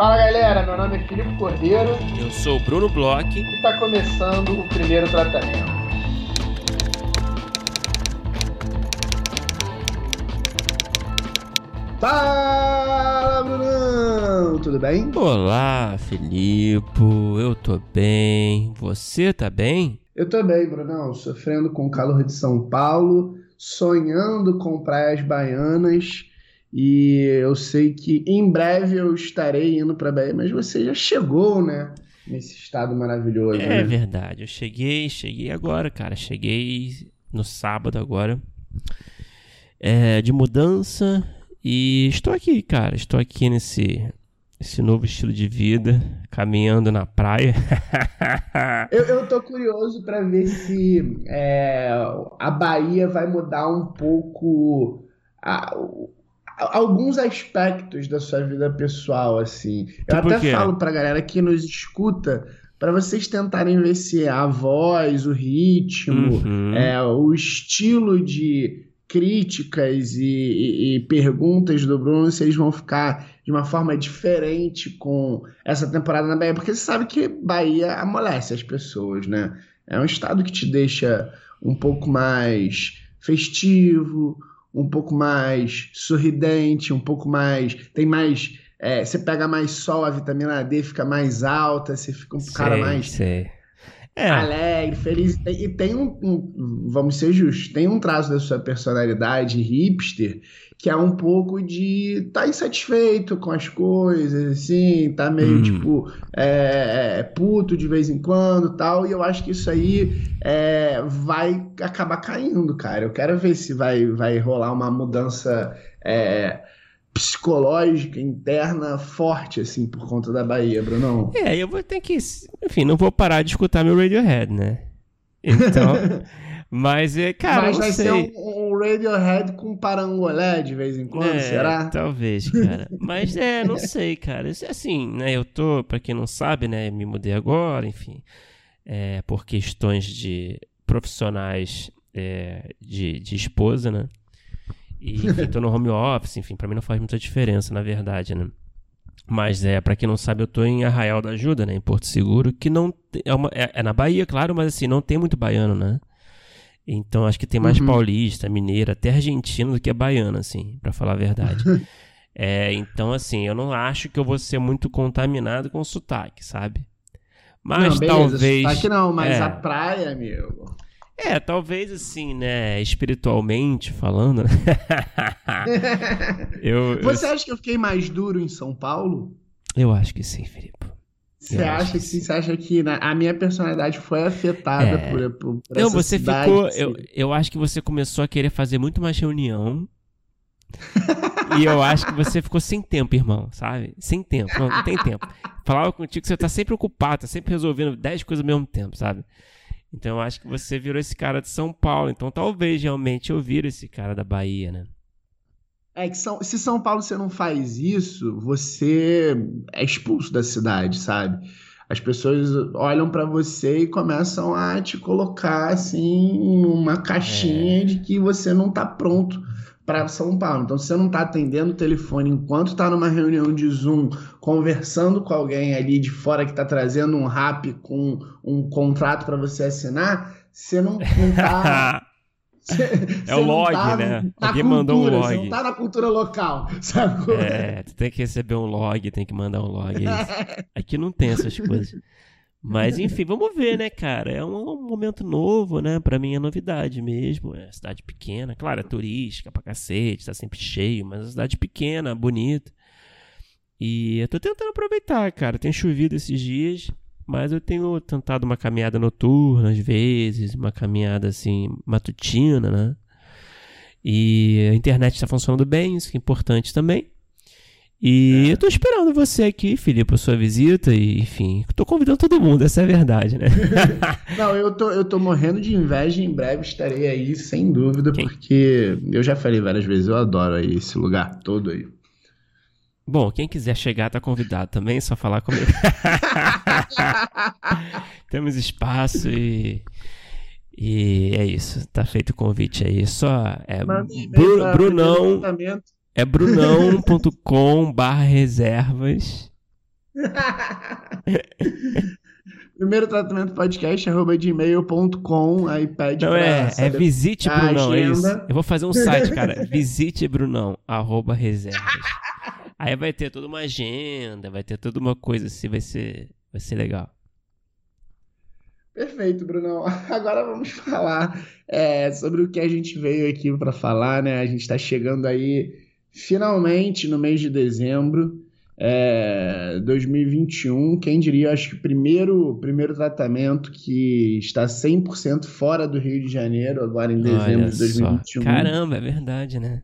Fala galera, meu nome é Filipe Cordeiro. Eu sou o Bruno Bloch. E está começando o primeiro tratamento. Fala, Brunão! Tudo bem? Olá, Filipe. Eu tô bem. Você tá bem? Eu tô bem, Brunão. Sofrendo com o calor de São Paulo, sonhando com praias baianas. E eu sei que em breve eu estarei indo para Bahia, mas você já chegou, né? Nesse estado maravilhoso. É né? verdade. Eu cheguei, cheguei agora, cara. Cheguei no sábado agora. É, de mudança e estou aqui, cara. Estou aqui nesse esse novo estilo de vida, caminhando na praia. eu, eu tô curioso para ver se é, a Bahia vai mudar um pouco a, alguns aspectos da sua vida pessoal, assim. Eu tipo até falo pra galera que nos escuta para vocês tentarem ver se a voz, o ritmo, uhum. é, o estilo de críticas e, e, e, perguntas do Bruno, se eles vão ficar de uma forma diferente com essa temporada na Bahia, porque você sabe que Bahia amolece as pessoas, né? É um estado que te deixa um pouco mais festivo, um pouco mais sorridente, um pouco mais. Tem mais. É, você pega mais sol, a vitamina D fica mais alta, você fica um sei, cara mais. Sei é. alegre, feliz. E tem um, um, vamos ser justos, tem um traço da sua personalidade hipster que é um pouco de estar tá insatisfeito com as coisas, assim, tá meio hum. tipo é, é, puto de vez em quando tal. E eu acho que isso aí é, vai acabar caindo, cara. Eu quero ver se vai, vai rolar uma mudança. É, psicológica interna forte, assim, por conta da Bahia, Brunão. É, eu vou ter que. Enfim, não vou parar de escutar meu Radiohead, né? Então. mas, é, cara. Mas vai sei. ser um, um, Radiohead com parangolé de vez em quando, é, será? Talvez, cara. mas é, não sei, cara. Assim, né? Eu tô, pra quem não sabe, né? Me mudei agora, enfim. É, por questões de profissionais é, de, de esposa, né? E enfim, tô no home office, enfim, para mim não faz muita diferença, na verdade, né? Mas é, para quem não sabe, eu tô em Arraial da Ajuda, né, em Porto Seguro, que não é, uma, é, é, na Bahia, claro, mas assim, não tem muito baiano, né? Então acho que tem mais uhum. paulista, mineiro, até argentino do que baiano, assim, para falar a verdade. é, então assim, eu não acho que eu vou ser muito contaminado com sotaque, sabe? Mas não, beleza, talvez. Sotaque não, mas é, a praia, amigo. É, talvez assim, né, espiritualmente falando. Né? eu, Você eu... acha que eu fiquei mais duro em São Paulo? Eu acho que sim, Felipe. Você acha que? Você acha que né, a minha personalidade foi afetada é... por, por, por Não, você ficou. Eu, eu acho que você começou a querer fazer muito mais reunião. e eu acho que você ficou sem tempo, irmão, sabe? Sem tempo, não, não tem tempo. Falava contigo que você tá sempre ocupado, tá sempre resolvendo 10 coisas ao mesmo tempo, sabe? Então eu acho que você virou esse cara de São Paulo. Então talvez realmente eu vire esse cara da Bahia, né? É que São, se São Paulo você não faz isso, você é expulso da cidade, sabe? As pessoas olham para você e começam a te colocar assim numa caixinha é. de que você não tá pronto para São Paulo. Então, se você não está atendendo o telefone enquanto está numa reunião de Zoom, conversando com alguém ali de fora que está trazendo um rap com um contrato para você assinar, você não, é o log, tá né? Alguém cultura, mandou um log. Você não tá na cultura local, sabe? É, tu tem que receber um log, tem que mandar um log. É Aqui não tem essas coisas. Mas enfim, vamos ver, né, cara? É um, momento novo, né? Pra mim é novidade mesmo. É cidade pequena, claro, é turística pra cacete, tá sempre cheio, mas é cidade pequena, bonita. E eu tô tentando aproveitar, cara. Tem chovido esses dias, mas eu tenho tentado uma caminhada noturna às vezes, uma caminhada assim, matutina, né? E a internet está funcionando bem, isso que é importante também. E é. eu tô esperando você aqui, Felipe, a sua visita e, enfim, tô convidando todo mundo, essa é a verdade, né? Não, eu tô, eu tô morrendo de inveja, em breve estarei aí, sem dúvida, Quem? porque eu já falei várias vezes, eu adoro aí esse lugar todo aí. Bom, quem quiser chegar tá convidado também, é só falar comigo. Temos espaço e... E é isso, tá feito o convite aí. Só é Bru Brunão é brunão.com barra reservas Primeiro tratamento podcast, arroba gmail.com, aí pede Não, é, é visite Brunão, é isso. Eu vou fazer um site, cara. Visite Brunão, arroba reservas. Aí vai ter toda uma agenda, vai ter toda uma coisa assim, vai ser, vai ser legal. Perfeito, Brunão. Agora vamos falar é, sobre o que a gente veio aqui para falar, né? A gente está chegando aí finalmente no mês de dezembro. É, 2021, quem diria, acho que o primeiro, primeiro tratamento que está 100% fora do Rio de Janeiro, agora em dezembro Olha de só. 2021. Caramba, é verdade, né?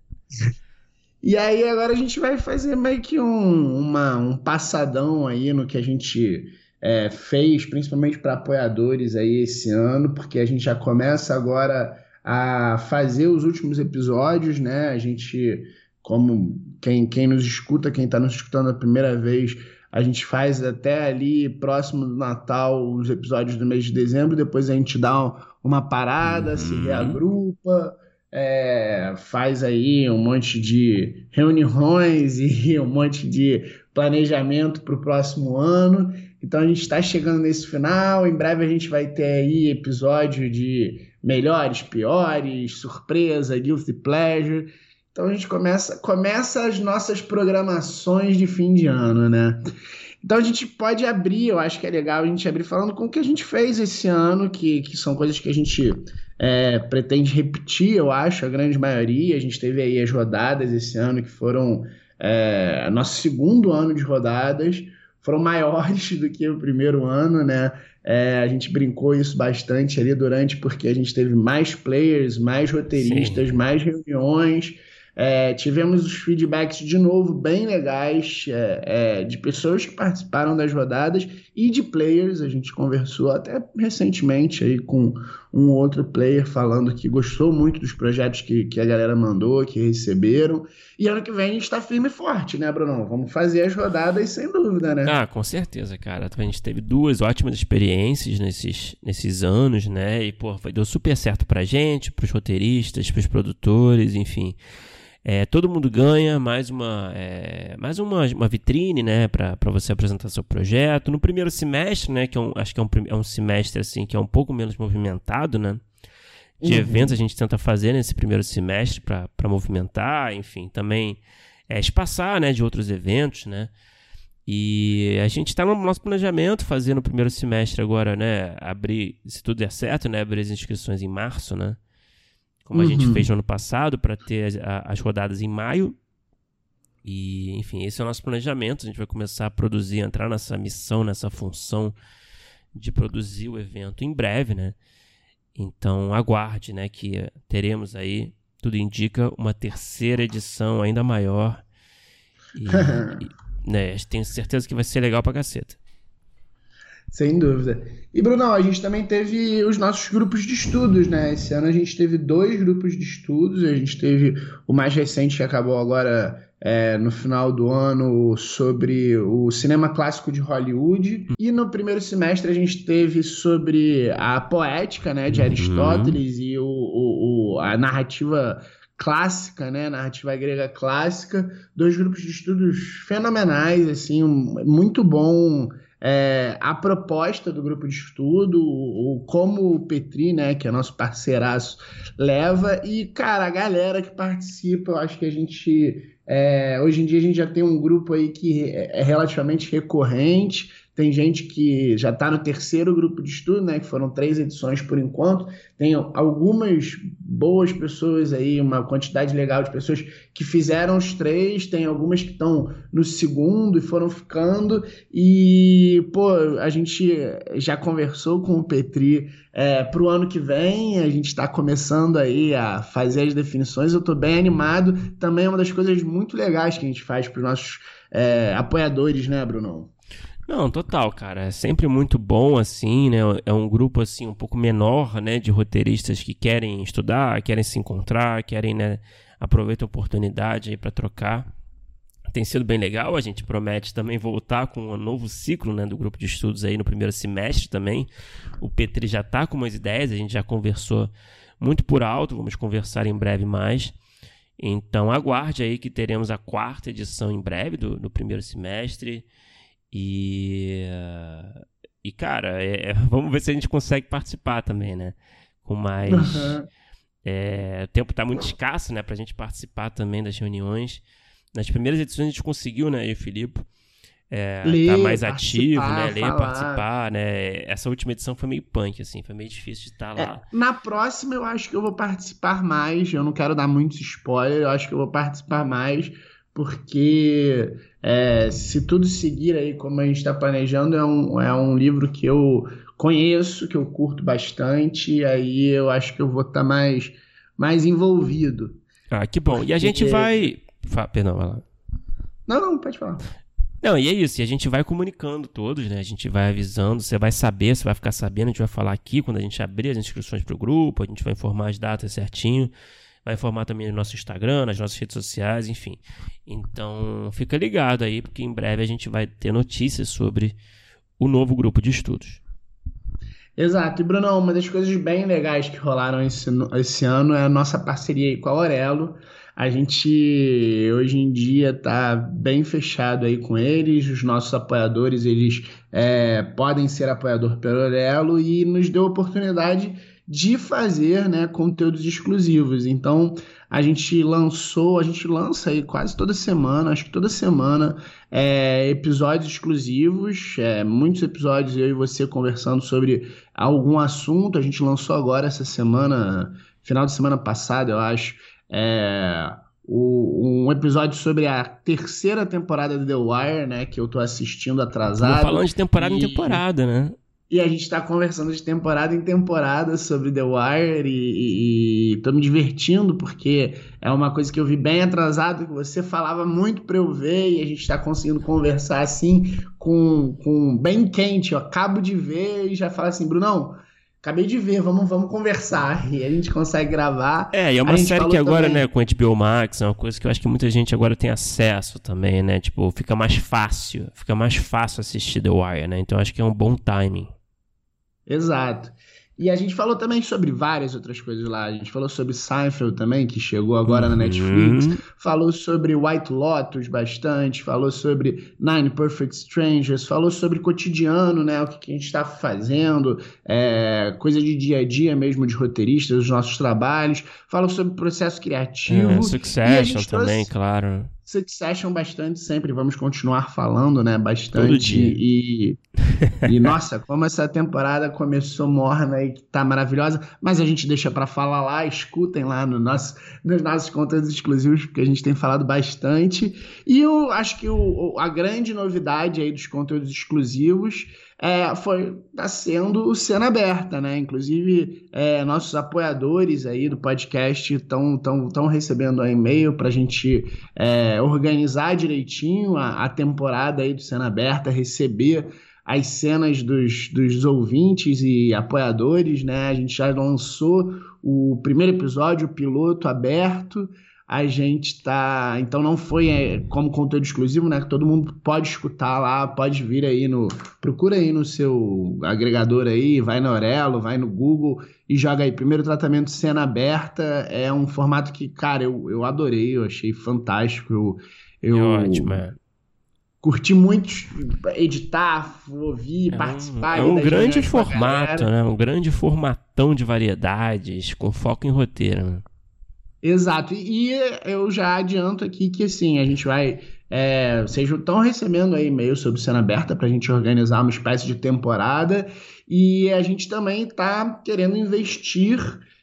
E aí agora a gente vai fazer meio que um, uma, um passadão aí no que a gente é, fez, principalmente para apoiadores aí esse ano, porque a gente já começa agora a fazer os últimos episódios, né? A gente, como quem, quem nos escuta, quem está nos escutando a primeira vez, a gente faz até ali próximo do Natal os episódios do mês de dezembro, depois a gente dá uma parada, se Uhum. reagrupa é, faz aí um monte de reuniões e um monte de planejamento para o próximo ano. Então a gente está chegando nesse final. Em breve a gente vai ter aí episódio de melhores, piores, surpresa, guilty pleasure. Então a gente começa, começa as nossas programações de fim de ano, né? Então a gente pode abrir, eu acho que é legal a gente abrir falando com o que a gente fez esse ano, que, que são coisas que a gente é, pretende repetir, eu acho, a grande maioria. A gente teve aí as rodadas esse ano que foram é, nosso segundo ano de rodadas, foram maiores do que o primeiro ano, né? É, a gente brincou isso bastante ali durante, porque a gente teve mais players, mais roteiristas, Sim. mais reuniões. É, tivemos os feedbacks de novo bem legais é, é, de pessoas que participaram das rodadas e de players. A gente conversou até recentemente aí com um outro player falando que gostou muito dos projetos que, que a galera mandou, que receberam. E ano que vem a gente está firme e forte, né, Bruno? Vamos fazer as rodadas sem dúvida, né? Ah, com certeza, cara. A gente teve duas ótimas experiências nesses, nesses anos, né? E, pô, deu super certo pra gente, pros roteiristas, pros produtores, enfim. É, todo mundo ganha, mais uma, é, mais uma, uma vitrine, né, pra você apresentar seu projeto. No primeiro semestre, né, que é um, acho que é um, é um semestre, assim, que é um pouco menos movimentado, né? De Uhum. eventos a gente tenta fazer nesse primeiro semestre pra movimentar, enfim, também é, espaçar, né, de outros eventos, né? E a gente está no nosso planejamento fazer no primeiro semestre agora, né? Abrir, se tudo der certo, né? Abrir as inscrições em março, né? Como a gente Uhum. fez no ano passado, para ter as, a- as rodadas em maio. E, enfim, esse é o nosso planejamento. A gente vai começar a produzir, entrar nessa missão, nessa função de produzir o evento em breve, né? Então aguarde, né? Que teremos aí, tudo indica, uma terceira edição ainda maior. E, e, né, tenho certeza que vai ser legal pra caceta. Sem dúvida. E, Brunão, a gente também teve os nossos grupos de estudos, né? Esse ano a gente teve dois grupos de estudos. A gente teve o mais recente que acabou agora é, no final do ano sobre o cinema clássico de Hollywood. E no primeiro semestre a gente teve sobre a poética, né, de Uhum. Aristóteles e o, o- o- a narrativa clássica, né, narrativa grega clássica. Dois grupos de estudos fenomenais, assim, um- muito bom é, a proposta do grupo de estudo, o, o- como o Petri, né, que é nosso parceiraço, leva. E, cara, a galera que participa, eu acho que a gente, é, hoje em dia a gente já tem um grupo aí que é é relativamente recorrente, tem gente que já está no terceiro grupo de estudo, né, que foram três edições por enquanto, tem algumas boas pessoas aí, uma quantidade legal de pessoas que fizeram os três, tem algumas que estão no segundo e foram ficando, e, pô, a gente já conversou com o Petri é, para o ano que vem, a gente está começando aí a fazer as definições, eu estou bem animado, também é uma das coisas muito legais que a gente faz para os nossos é, apoiadores, né, Bruno? Não, total, cara. É sempre muito bom, assim, né? É um grupo, assim, um pouco menor, né? De roteiristas que querem estudar, querem se encontrar, querem, né? Aproveitar a oportunidade aí pra trocar. Tem sido bem legal. A gente promete também voltar com um novo ciclo, né? Do grupo de estudos aí no primeiro semestre também. O Petri já tá com umas ideias, a gente já conversou muito por alto. Vamos conversar em breve mais. Então aguarde aí que teremos a quarta edição em breve do, do primeiro semestre. E. E, cara, é, vamos ver se a gente consegue participar também, né? Com mais. Uhum. É, o tempo está muito escasso, né, pra gente participar também das reuniões. Nas primeiras edições a gente conseguiu, né, eu e o Filipe, é, Ler, tá mais ativo, né, ler, falar. participar, né. Essa última edição foi meio punk, assim, foi meio difícil de estar é, lá. É, na próxima eu acho que eu vou participar mais, eu não quero dar muitos spoilers, eu acho que eu vou participar mais, porque é, se tudo seguir aí como a gente está planejando, é um, é um livro que eu conheço, que eu curto bastante, e aí eu acho que eu vou estar tá mais, mais envolvido. Ah, que bom. Porque... E a gente vai. Perdão, vai lá. Não, não, pode falar. Não, e é isso, e a gente vai comunicando todos, né? A gente vai avisando, você vai saber, você vai ficar sabendo, a gente vai falar aqui quando a gente abrir as inscrições para o grupo, a gente vai informar as datas certinho, vai informar também no nosso Instagram, nas nossas redes sociais, enfim. Então, fica ligado aí, porque em breve a gente vai ter notícias sobre o novo grupo de estudos. Exato. E, Bruno, uma das coisas bem legais que rolaram esse, esse ano é a nossa parceria com a Aurelo. A gente hoje em dia está bem fechado aí com eles, os nossos apoiadores eles é, podem ser apoiador pelo Aurelo e nos deu a oportunidade de fazer né, conteúdos exclusivos. Então, a gente lançou, a gente lança aí quase toda semana, acho que toda semana, é, episódios exclusivos, é, muitos episódios eu e você conversando sobre algum assunto. A gente lançou agora essa semana, final de semana passada, eu acho, é, o, um episódio sobre a terceira temporada de The Wire, né? Que eu tô assistindo atrasado. falando de temporada e... em temporada, né? E a gente está conversando de temporada em temporada sobre The Wire e, e, tô me divertindo porque é uma coisa que eu vi bem atrasado, que você falava muito para eu ver e a gente está conseguindo conversar assim com, com bem quente. Eu acabo de ver e já fala assim, Brunão, acabei de ver, vamos, vamos conversar. E a gente consegue gravar. É, e é uma série que agora, também... né, com HBO Max, é uma coisa que eu acho que muita gente agora tem acesso também, né? Tipo, fica mais fácil, fica mais fácil assistir The Wire, né? Então acho que é um bom timing. Exato. E a gente falou também sobre várias outras coisas lá. A gente falou sobre Seinfeld também, que chegou agora uhum. na Netflix. Falou sobre White Lotus bastante. Falou sobre Nine Perfect Strangers. Falou sobre cotidiano, né? O que, a gente está fazendo. É, coisa de dia a dia mesmo de roteiristas, os nossos trabalhos. Falou sobre processo criativo. É, Succession também, trouxe... claro. Succession bastante sempre, vamos continuar falando, né? Bastante. E, e nossa, como essa temporada começou morna e tá maravilhosa, mas a gente deixa para falar lá, escutem lá no nosso, nos nossos conteúdos exclusivos, porque a gente tem falado bastante. E eu acho que o, a grande novidade aí dos conteúdos exclusivos é, foi tá sendo cena aberta, né? Inclusive, é, nossos apoiadores aí do podcast estão tão, tão recebendo um e-mail para a gente é, organizar direitinho a, a temporada aí do cena aberta, receber as cenas dos, dos ouvintes e apoiadores, né? A gente já lançou o primeiro episódio, o piloto aberto a gente tá. Então não foi é, como conteúdo exclusivo, né? Que todo mundo pode escutar lá, pode vir aí no. Procura aí no seu agregador aí, vai no Aurelo, vai no Google e joga aí. Primeiro tratamento cena aberta é um formato que, cara, eu, eu adorei, eu achei fantástico. Eu, eu é ótimo, é. Curti muito editar, ouvir, é participar. Um, é um grande formato, né? Um grande formatão de variedades, com foco em roteiro. Né? Exato. E, eu já adianto aqui que assim, a gente vai. É, vocês estão recebendo aí e-mail sobre cena aberta para a gente organizar uma espécie de temporada. E a gente também está querendo investir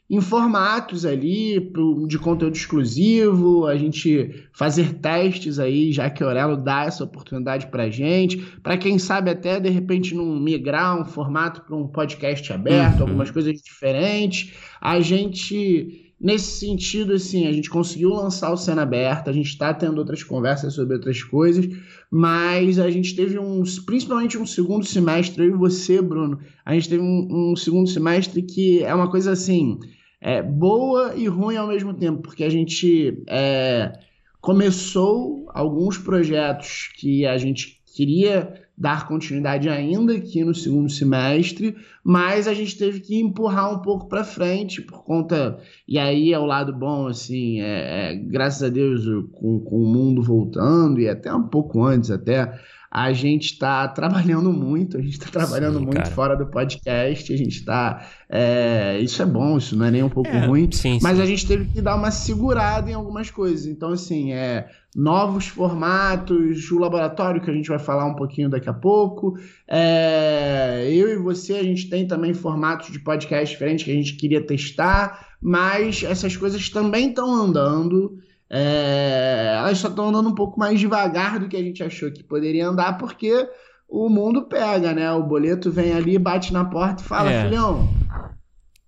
em formatos ali de conteúdo exclusivo, a gente fazer testes aí, já que o Aurelo dá essa oportunidade para gente, para quem sabe até de repente não migrar um formato para um podcast aberto, uhum. algumas coisas diferentes. A gente Nesse sentido, assim, a gente conseguiu lançar o Cena Aberta, a gente está tendo outras conversas sobre outras coisas, mas a gente teve um, principalmente um segundo semestre, eu e você, Bruno, a gente teve um, um segundo semestre que é uma coisa assim, é, boa e ruim ao mesmo tempo, porque a gente é, começou alguns projetos que a gente queria dar continuidade ainda aqui no segundo semestre, mas a gente teve que empurrar um pouco para frente por conta e aí é o lado bom assim, é, é, graças a Deus com, com o mundo voltando e até um pouco antes até a gente está trabalhando muito, a gente está trabalhando sim, muito cara. fora do podcast, a gente está. É, isso é bom, isso não é nem um pouco é, ruim, sim, mas sim. a gente teve que dar uma segurada em algumas coisas. Então, assim, é, novos formatos, o laboratório que a gente vai falar um pouquinho daqui a pouco. É, eu e você, a gente tem também formatos de podcast diferentes que a gente queria testar, mas essas coisas também estão andando. É, elas só estão andando um pouco mais devagar do que a gente achou que poderia andar, porque o mundo pega, né? O boleto vem ali, bate na porta e fala, é. filhão,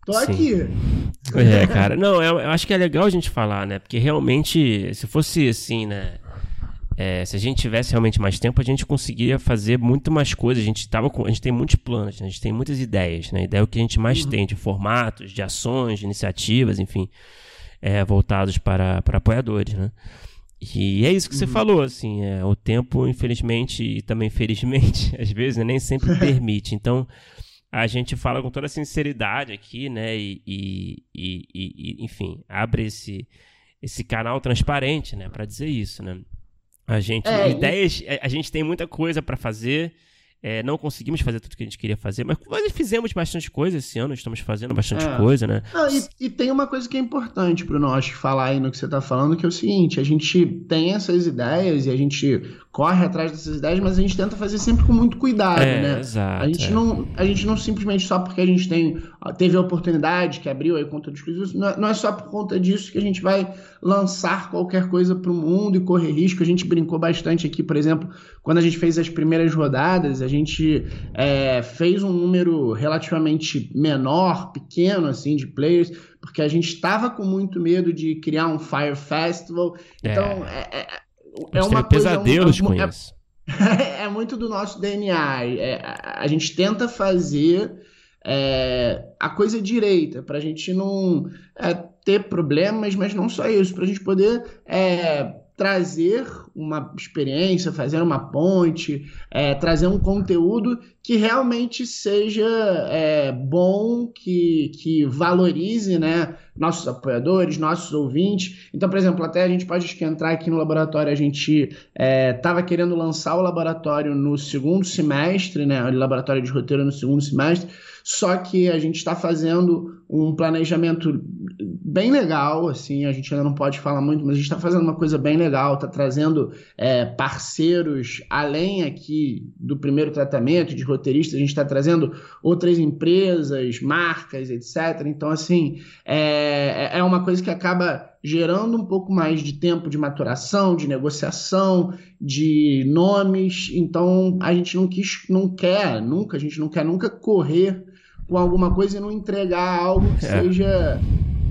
tô Sim. aqui. É, cara. Não, eu, eu, acho que é legal a gente falar, né? Porque realmente, se fosse assim, né? É, se a gente tivesse realmente mais tempo, a gente conseguiria fazer muito mais coisas. A gente, tava com, a gente tem muitos planos, né? a gente tem muitas ideias, né? Ideia é o que a gente mais uhum. tem de formatos, de ações, de iniciativas, enfim é, voltados para, para apoiadores, né? E é isso que você uhum. falou, assim, é, o tempo, infelizmente, e também felizmente, às vezes, né, nem sempre permite. Então, a gente fala com toda sinceridade aqui, né, e, e, e, e enfim, abre esse, esse canal transparente, né, para dizer isso, né. A gente, é, ideias, a gente tem muita coisa para fazer, é, não conseguimos fazer tudo que a gente queria fazer, mas nós fizemos bastante coisa esse ano, estamos fazendo bastante é. coisa, né? Não, e, e, tem uma coisa que é importante, acho que falar aí no que você está falando, que é o seguinte, a gente tem essas ideias e a gente corre atrás dessas ideias, mas a gente tenta fazer sempre com muito cuidado, é, né? Exato, a gente, é. não, a gente não simplesmente só porque a gente tem, teve a oportunidade que abriu aí conta dos exclusivos, não, é, não é só por conta disso que a gente vai lançar qualquer coisa para o mundo e correr risco. A gente brincou bastante aqui, por exemplo, quando a gente fez as primeiras rodadas, a gente é, fez um número relativamente menor, pequeno, assim, de players, porque a gente estava com muito medo de criar um Fire Festival. Então, é, é, é é uma coisa. Pesadelos é, com é, isso. É, muito do nosso DNA. É, a gente tenta fazer é, a coisa direita, para a gente não é, ter problemas, mas não só isso, para a gente poder é, trazer uma experiência, fazer uma ponte, é, trazer um conteúdo que realmente seja é, bom, que, que valorize né, nossos apoiadores, nossos ouvintes. Então, por exemplo, até a gente pode entrar aqui no laboratório, a gente estava é, querendo lançar o laboratório no segundo semestre, né, o laboratório de roteiro no segundo semestre, só que a gente está fazendo um planejamento bem legal, assim, a gente ainda não pode falar muito, mas a gente está fazendo uma coisa bem legal, está trazendo é, parceiros além aqui do primeiro tratamento de roteirista, a gente está trazendo outras empresas, marcas, etc. Então, assim, é, é uma coisa que acaba gerando um pouco mais de tempo de maturação, de negociação, de nomes. Então, a gente não quis, não quer nunca, a gente não quer nunca correr com alguma coisa e não entregar algo que é. seja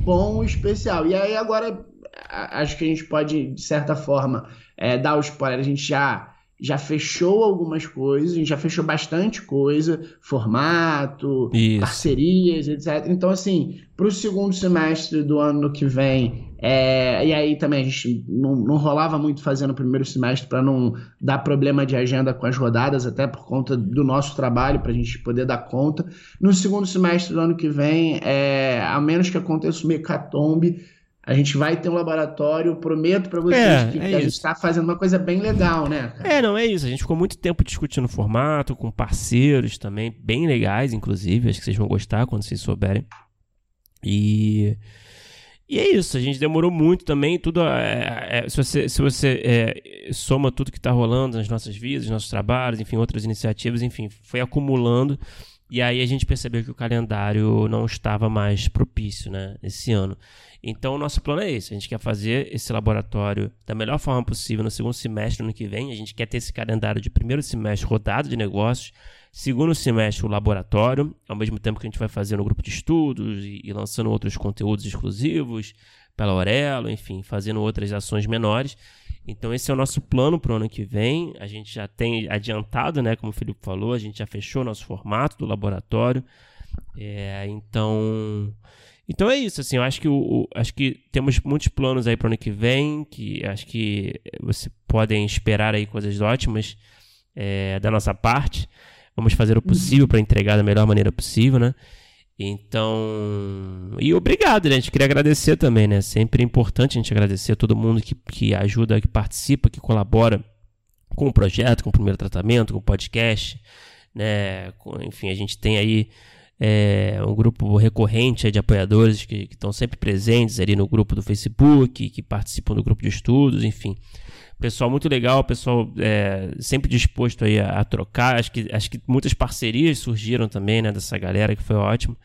bom especial. E aí agora acho que a gente pode, de certa forma, é, dar o spoiler. A gente já, já fechou algumas coisas, a gente já fechou bastante coisa, formato, Isso. parcerias, etc. Então, assim, para o segundo semestre do ano que vem, é, e aí também a gente não, não rolava muito fazendo o primeiro semestre para não dar problema de agenda com as rodadas, até por conta do nosso trabalho, para a gente poder dar conta. No segundo semestre do ano que vem, é, a menos que aconteça o mecatombe, a gente vai ter um laboratório, prometo para vocês é, que, é que a gente está fazendo uma coisa bem legal, né? Cara? É, não é isso. A gente ficou muito tempo discutindo o formato, com parceiros também, bem legais, inclusive. Acho que vocês vão gostar quando vocês souberem. E e é isso, a gente demorou muito também, tudo é, é, se você, se você é, soma tudo que está rolando nas nossas vidas, nossos trabalhos, enfim, outras iniciativas, enfim, foi acumulando e aí a gente percebeu que o calendário não estava mais propício, né, esse ano. Então o nosso plano é esse, a gente quer fazer esse laboratório da melhor forma possível no segundo semestre do ano que vem, a gente quer ter esse calendário de primeiro semestre rodado de negócios, Segundo semestre, o laboratório, ao mesmo tempo que a gente vai fazer no grupo de estudos e, e lançando outros conteúdos exclusivos pela Aurelo, enfim, fazendo outras ações menores. Então, esse é o nosso plano para o ano que vem. A gente já tem adiantado, né? Como o Felipe falou, a gente já fechou nosso formato do laboratório. É, então. Então é isso, assim, eu acho que, o, o acho que temos muitos planos aí para o ano que vem, que acho que vocês podem esperar aí coisas ótimas é, da nossa parte. Vamos fazer o possível para entregar da melhor maneira possível, né? Então, e obrigado, né? A gente queria agradecer também, né? Sempre é importante a gente agradecer a todo mundo que, que ajuda, que participa, que colabora com o projeto, com o primeiro tratamento, com o podcast, né? Com, enfim, a gente tem aí é, um grupo recorrente de apoiadores que estão sempre presentes ali no grupo do Facebook, que participam do grupo de estudos, enfim. Pessoal muito legal, pessoal é, sempre disposto aí a, a, trocar. Acho que, acho que muitas parcerias surgiram também, né, dessa galera, que foi ótimo.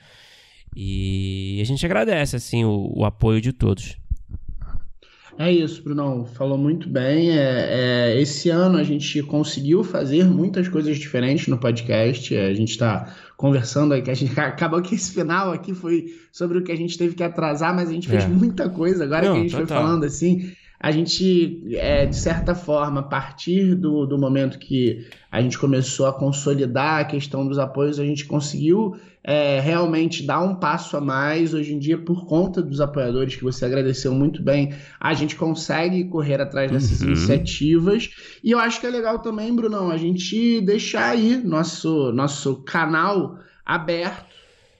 E a gente agradece, assim, o, o apoio de todos. É isso, Brunão. Falou muito bem. É, é, esse ano a gente conseguiu fazer muitas coisas diferentes no podcast. A gente está conversando aqui. A gente acabou que esse final aqui foi sobre o que a gente teve que atrasar, mas a gente fez é. muita coisa. Agora Não, que a gente total. foi falando assim, a gente, é, de certa forma, a partir do, do momento que a gente começou a consolidar a questão dos apoios, a gente conseguiu é, realmente dar um passo a mais. Hoje em dia, por conta dos apoiadores, que você agradeceu muito bem, a gente consegue correr atrás dessas uhum. iniciativas. E eu acho que é legal também, Brunão, a gente deixar aí nosso, nosso canal aberto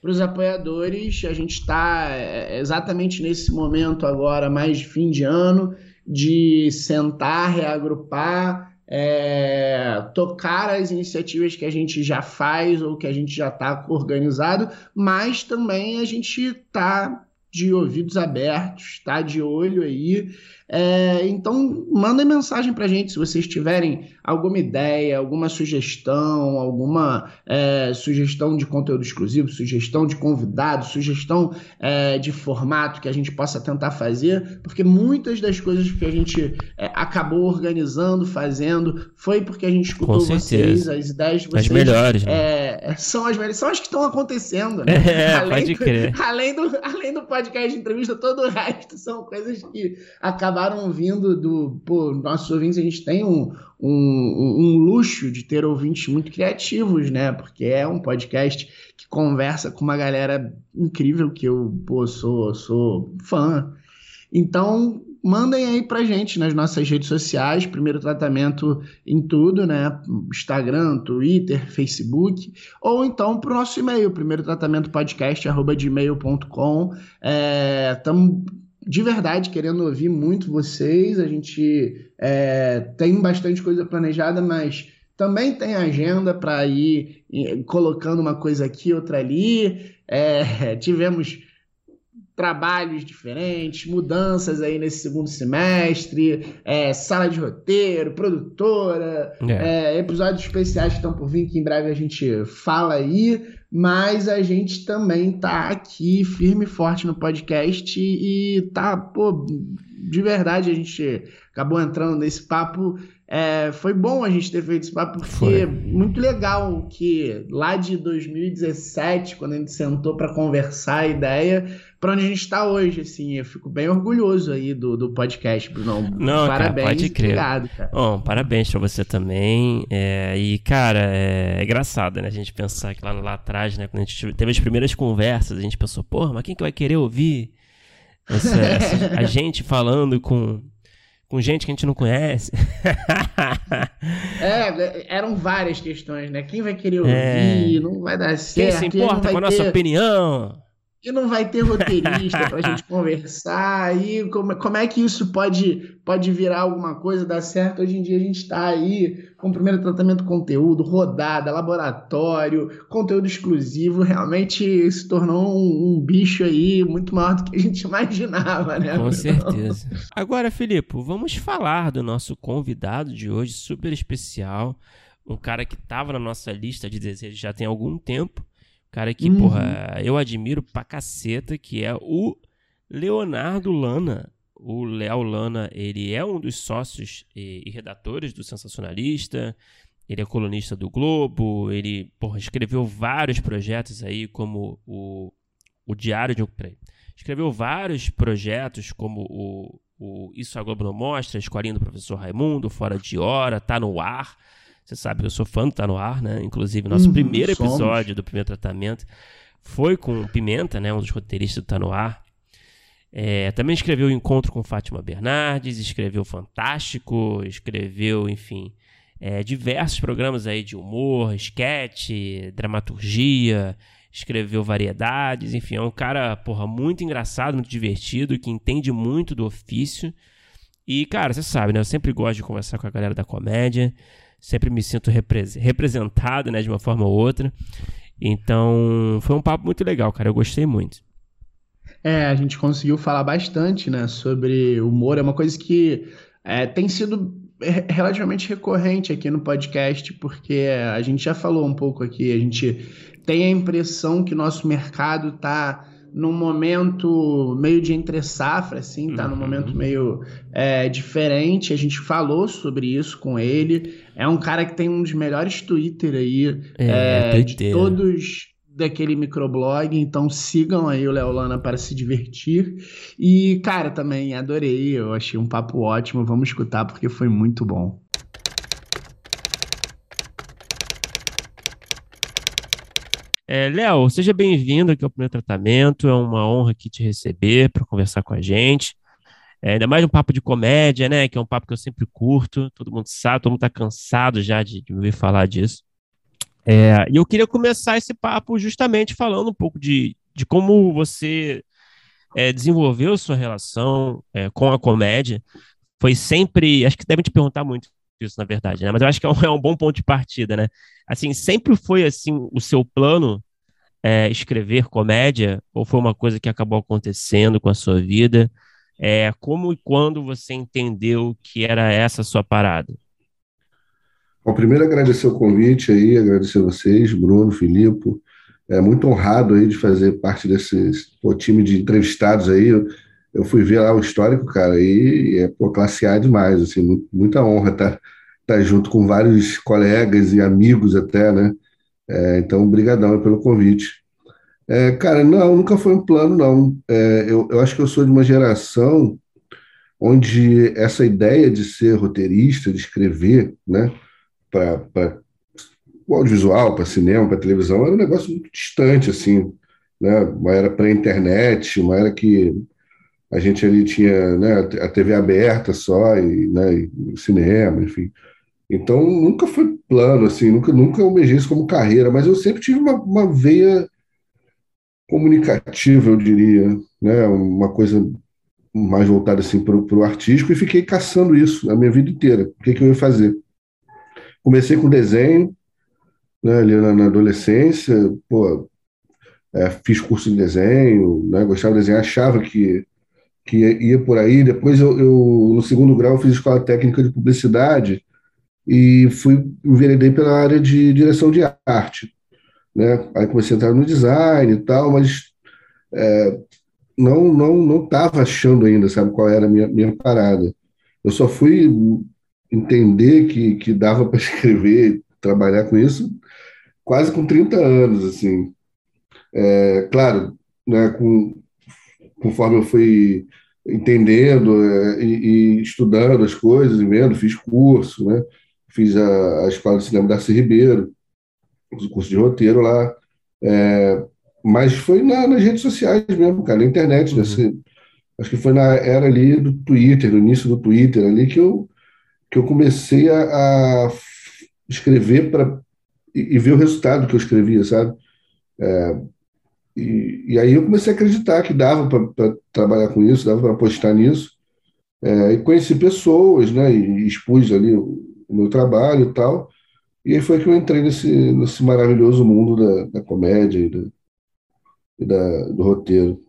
para os apoiadores. A gente está é, exatamente nesse momento agora, mais de fim de ano de sentar, reagrupar, é, tocar as iniciativas que a gente já faz ou que a gente já está organizado, mas também a gente está de ouvidos abertos, está de olho aí é, então, mandem mensagem para a gente se vocês tiverem alguma ideia, alguma sugestão, alguma é, sugestão de conteúdo exclusivo, sugestão de convidado, sugestão é, de formato que a gente possa tentar fazer, porque muitas das coisas que a gente é, acabou organizando, fazendo, foi porque a gente escutou vocês, as ideias de vocês. As melhores. Né? É, são as melhores, são as que estão acontecendo. Né? É, além pode do, crer. Além do, além do podcast de entrevista, todo o resto são coisas que acabam acabaram vindo do. Pô, nossos ouvintes, a gente tem um, um, um luxo de ter ouvintes muito criativos, né? Porque é um podcast que conversa com uma galera incrível que eu, pô, sou, sou fã. Então, mandem aí pra gente nas nossas redes sociais, primeiro tratamento em tudo, né? Instagram, Twitter, Facebook, ou então pro nosso e-mail, primeiro tratamento podcast, arroba gmail.com. É, tamo de verdade querendo ouvir muito vocês. A gente é, tem bastante coisa planejada, mas também tem agenda para ir colocando uma coisa aqui, outra ali. É, tivemos trabalhos diferentes, mudanças aí nesse segundo semestre, é, sala de roteiro, produtora, é. É, episódios especiais que estão por vir, que em breve a gente fala aí, mas a gente também tá aqui firme e forte no podcast e tá, pô, de verdade a gente acabou entrando nesse papo é, foi bom a gente ter feito esse papo, porque foi. muito legal que lá de 2017, quando a gente sentou para conversar a ideia, para onde a gente está hoje, assim, eu fico bem orgulhoso aí do, do podcast, Bruno. Não, parabéns, cara, pode crer. obrigado, cara. Bom, parabéns para você também. É, e, cara, é, é, engraçado, né? A gente pensar que lá, lá atrás, né, quando a gente teve as primeiras conversas, a gente pensou, porra, mas quem que vai querer ouvir essa, essa, a gente falando com com gente que a gente não conhece. é, eram várias questões, né? Quem vai querer ouvir? É. Não vai dar certo. Quem se importa com a nossa opinião? E não vai ter roteirista para a gente conversar. E como, como é que isso pode, pode virar alguma coisa, dar certo? Hoje em dia a gente está aí com o primeiro tratamento conteúdo, rodada, laboratório, conteúdo exclusivo. Realmente se tornou um, um bicho aí muito maior do que a gente imaginava, né? Com certeza. Agora, Filipe, vamos falar do nosso convidado de hoje, super especial. Um cara que estava na nossa lista de desejos já tem algum tempo Cara que, uhum. porra, eu admiro pra caceta, que é o Leonardo Lana. O Léo Lana, ele é um dos sócios e, e, redatores do Sensacionalista, ele é colunista do Globo, ele, porra, escreveu vários projetos aí, como o, o Diário de um... Peraí. Escreveu vários projetos, como o, o Isso a Globo não Mostra, a Escolinha do Professor Raimundo, Fora de Hora, Tá no Ar... Você sabe que eu sou fã do Tá No Ar, né? Inclusive, nosso uhum, primeiro episódio somos. do primeiro tratamento foi com Pimenta, né? Um dos roteiristas do Tá No Ar. É, também escreveu o Encontro com Fátima Bernardes, escreveu Fantástico, escreveu, enfim, é, diversos programas aí de humor, esquete, dramaturgia, escreveu variedades, enfim, é um cara, porra, muito engraçado, muito divertido, que entende muito do ofício E, cara, você sabe, né? Eu sempre gosto de conversar com a galera da comédia, sempre me sinto representado, né, de uma forma ou outra. Então, foi um papo muito legal, cara. Eu gostei muito. É, a gente conseguiu falar bastante, né, sobre humor. É uma coisa que é, tem sido relativamente recorrente aqui no podcast, porque a gente já falou um pouco aqui, a gente tem a impressão que nosso mercado está num momento meio de entre safra, assim, tá uhum. num momento meio é, diferente. A gente falou sobre isso com ele. É um cara que tem um dos melhores Twitter aí é, é, de todos daquele microblog, então sigam aí o Leolana para se divertir. E, cara, também adorei, eu achei um papo ótimo, vamos escutar porque foi muito bom. É, Léo, seja bem-vindo aqui ao Primeiro Tratamento, é uma honra aqui te receber para conversar com a gente. É, ainda mais um papo de comédia, né? Que é um papo que eu sempre curto, todo mundo sabe, todo mundo está cansado já de, de ouvir falar disso. É, e eu queria começar esse papo justamente falando um pouco de, de como você é, desenvolveu sua relação é, com a comédia. Foi sempre. Acho que devem te perguntar muito isso, na verdade, né? Mas eu acho que é um, é um bom ponto de partida, né? Assim, sempre foi assim o seu plano é, escrever comédia, ou foi uma coisa que acabou acontecendo com a sua vida? É, como e quando você entendeu que era essa sua parada? Bom, primeiro agradecer o convite aí, agradecer vocês, Bruno, Filipe. É muito honrado aí de fazer parte desse pô, time de entrevistados aí. Eu, fui ver lá o histórico, cara, e é pô, classe A demais, assim, muita honra estar tá, tá junto com vários colegas e amigos até, né? É, então, brigadão pelo convite. É, cara, não, nunca foi um plano, não. É, eu, eu acho que eu sou de uma geração onde essa ideia de ser roteirista, de escrever, né? para o audiovisual, para cinema, para televisão, era um negócio muito distante, assim, né? Uma era pré-internet, uma era que a gente ali tinha né, a TV aberta só, e, né, e cinema, enfim. Então, nunca foi plano, assim, nunca, nunca almejei isso como carreira, mas eu sempre tive uma, uma veia comunicativa, eu diria, né, uma coisa mais voltada assim, para o artístico, e fiquei caçando isso a minha vida inteira. O que, que eu ia fazer? Comecei com desenho, né, ali na, na adolescência, pô, é, fiz curso de desenho, né, gostava de desenhar, achava que, que ia, por aí. Depois, eu, eu, no segundo grau, fiz escola técnica de publicidade e fui enveredei pela área de direção de arte. Né? Aí comecei a entrar no design e tal, mas é, não não não estava achando ainda, sabe, qual era a minha, minha parada. Eu só fui entender que, que dava para escrever, trabalhar com isso, quase com 30 anos, assim. É, claro, né, com, conforme eu fui entendendo é, e, e, estudando as coisas, vendo, fiz curso, né, fiz a, a Escola de Cinema Darcy Ribeiro, o curso de roteiro lá, é, mas foi na, nas redes sociais mesmo, cara, na internet, uhum. nesse, acho que foi na era ali do Twitter, no início do Twitter ali, que eu que eu comecei a, a escrever para e, e, ver o resultado que eu escrevia, sabe? É, e, e, aí eu comecei a acreditar que dava para trabalhar com isso, dava para apostar nisso. É, e conheci pessoas, né? E, expus ali o, o, meu trabalho e tal. E aí foi que eu entrei nesse, nesse maravilhoso mundo da, da comédia e, da, e da, do roteiro.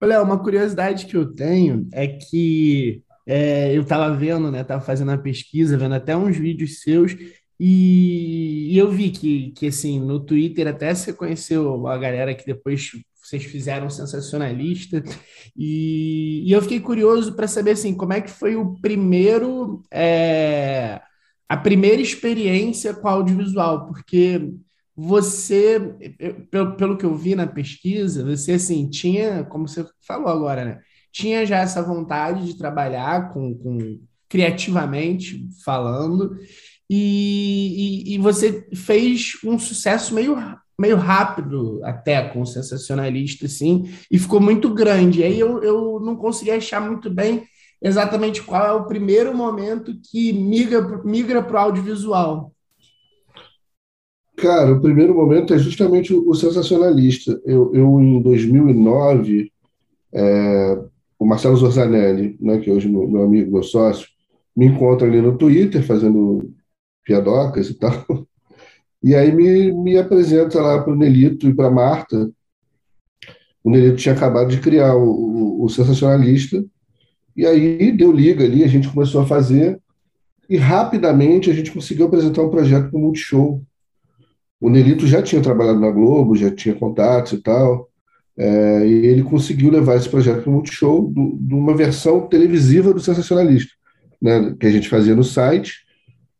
Olha, uma curiosidade que eu tenho é que é, eu estava vendo, né? Tava fazendo a pesquisa, vendo até uns vídeos seus, e, e, eu vi que, que, assim, no Twitter até você conheceu a galera que depois vocês fizeram sensacionalista, e, e eu fiquei curioso para saber, assim, como é que foi o primeiro, é, a primeira experiência com audiovisual, porque você, pelo, pelo que eu vi na pesquisa, você, assim, tinha, como você falou agora, né? tinha já essa vontade de trabalhar com, com criativamente falando, e, e, e, você fez um sucesso meio, meio rápido até com o sensacionalista, assim, e ficou muito grande. Aí eu, eu não consegui achar muito bem exatamente qual é o primeiro momento que migra, migra para o audiovisual. Cara, o primeiro momento é justamente o, sensacionalista. Eu, eu em 2009, é, o Marcelo Zorzanelli, né, que é hoje meu, meu amigo, meu sócio, me encontra ali no Twitter fazendo piadocas e tal. E aí me, me apresenta lá para o Nelito e para Marta. O Nelito tinha acabado de criar o, o, o Sensacionalista, e aí deu liga ali, a gente começou a fazer, e rapidamente a gente conseguiu apresentar um projeto para o Multishow. O Nelito já tinha trabalhado na Globo, já tinha contatos e tal, é, e ele conseguiu levar esse projeto para o Multishow de uma versão televisiva do Sensacionalista, né, que a gente fazia no site,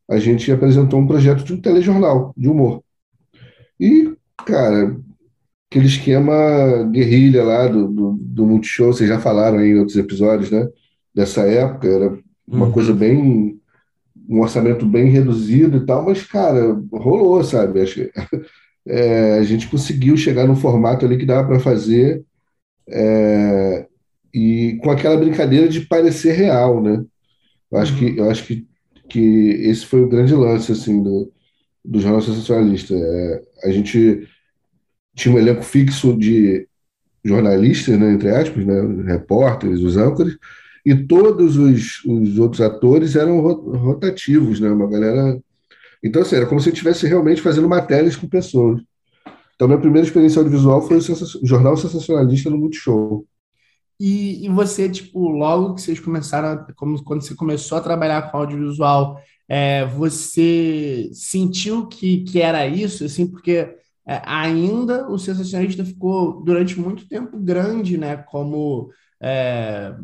a gente apresentou um projeto de um telejornal, de humor. E, cara, aquele esquema guerrilha lá do, do, do Multishow, vocês já falaram aí em outros episódios, né? Dessa época, era uma uhum. coisa bem. um orçamento bem reduzido e tal, mas, cara, rolou, sabe? É, a gente conseguiu chegar no formato ali que dava para fazer é, e com aquela brincadeira de parecer real, né? Eu acho, uhum. que, eu acho que, que esse foi o grande lance, assim, do, do Jornal Sensacionalista. É, a gente tinha um elenco fixo de jornalistas, né, entre aspas, né, repórteres, os âncoras, e todos os, os outros atores eram rotativos, né, uma galera... Então, assim, era como se estivesse realmente fazendo matérias com pessoas. Então, minha primeira experiência audiovisual foi o Jornal Sensacionalista no Multishow. E, e você, tipo, logo que vocês começaram, como, quando você começou a trabalhar com audiovisual, é, você sentiu que, que era isso, assim, porque é, ainda o sensacionalista ficou durante muito tempo grande, né? Como é,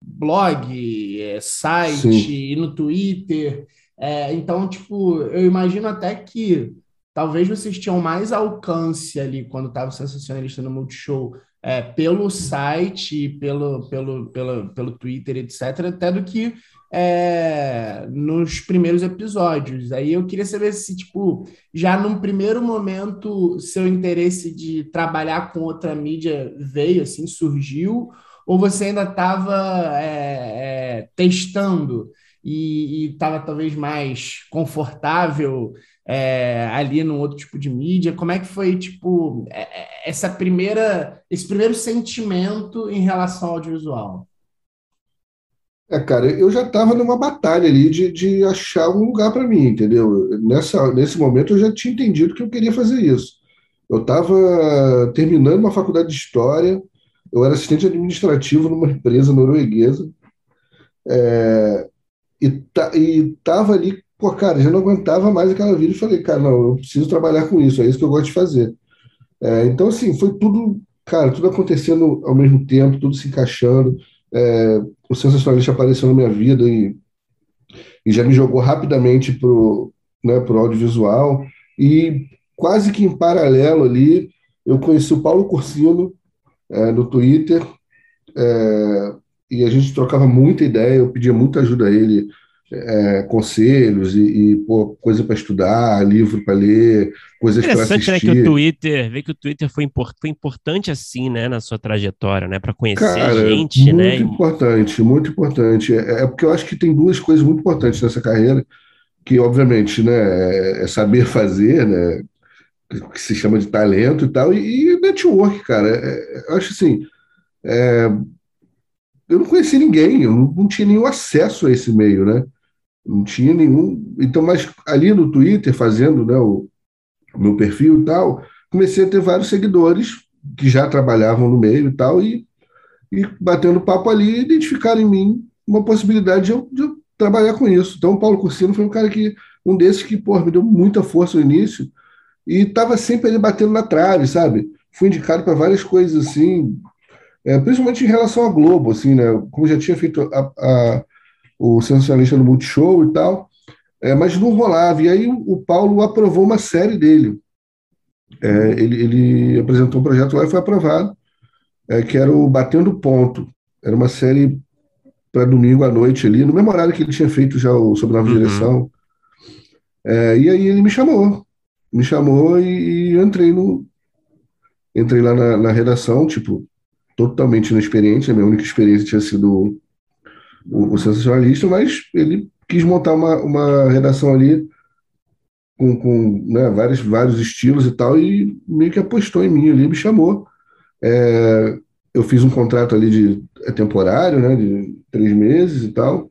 blog, é, site, e no Twitter. É, então, tipo, eu imagino até que talvez vocês tinham mais alcance ali quando estava o sensacionalista no Multishow é, pelo site, pelo, pelo, pelo, pelo Twitter, etc., até do que é, nos primeiros episódios. Aí eu queria saber se, tipo, já num primeiro momento, seu interesse de trabalhar com outra mídia veio, assim, surgiu, ou você ainda estava é, é, testando e estava talvez mais confortável é, ali num outro tipo de mídia? Como é que foi, tipo, é, é, essa primeira, esse primeiro sentimento em relação ao audiovisual? É, cara, eu já estava numa batalha ali de, de achar um lugar para mim, entendeu? Nessa, nesse momento eu já tinha entendido que eu queria fazer isso. Eu estava terminando uma faculdade de História, eu era assistente administrativo numa empresa norueguesa, é, e, e tava ali Pô, cara, já não aguentava mais aquela vida e falei, cara, não, eu preciso trabalhar com isso, é isso que eu gosto de fazer. É, então, assim, foi tudo, cara, tudo acontecendo ao mesmo tempo, tudo se encaixando. É, o sensacionalista apareceu na minha vida e, e já me jogou rapidamente pro, né, pro audiovisual. E quase que em paralelo ali, eu conheci o Paulo Cursino é, no Twitter, é, e a gente trocava muita ideia, eu pedia muita ajuda a ele é, conselhos e, e pô, coisa para estudar, livro para ler, coisas para assistir. Interessante, né, que o Twitter, ver que o Twitter foi, import, foi importante assim, né, na sua trajetória, né, para conhecer Cara, gente, muito né? Muito importante, muito importante. É, é, porque eu acho que tem duas coisas muito importantes nessa carreira, que obviamente, né, é, é saber fazer, né, que se chama de talento e tal, e, e network, cara. É, é, eu acho assim, é, eu não conheci ninguém, eu não, não tinha nenhum acesso a esse meio, né? Não tinha nenhum. Então, mas ali no Twitter, fazendo né, o, meu perfil e tal, comecei a ter vários seguidores que já trabalhavam no meio e tal, e, e batendo papo ali, identificaram em mim uma possibilidade de eu, de eu, trabalhar com isso. Então, o Paulo Cursino foi um cara que, um desses que, pô, me deu muita força no início, e estava sempre ali batendo na trave, sabe? Fui indicado para várias coisas assim, é, principalmente em relação à Globo, assim, né? Como já tinha feito a, a o sensacionalista no Multishow e tal, é, mas não rolava. E aí o Paulo aprovou uma série dele. É, ele, ele, apresentou um projeto lá e foi aprovado, é, que era o Batendo Ponto. Era uma série para domingo à noite ali, no mesmo horário que ele tinha feito já o Sobre Nova uhum. Direção. É, e aí ele me chamou, me chamou e, e entrei no entrei lá na, na, redação, tipo, totalmente inexperiente, a minha única experiência tinha sido o, o sensacionalista, mas ele quis montar uma, uma redação ali com, com né, vários, vários estilos e tal, e meio que apostou em mim ali, me chamou. É, eu fiz um contrato ali de é temporário, né, de três meses e tal.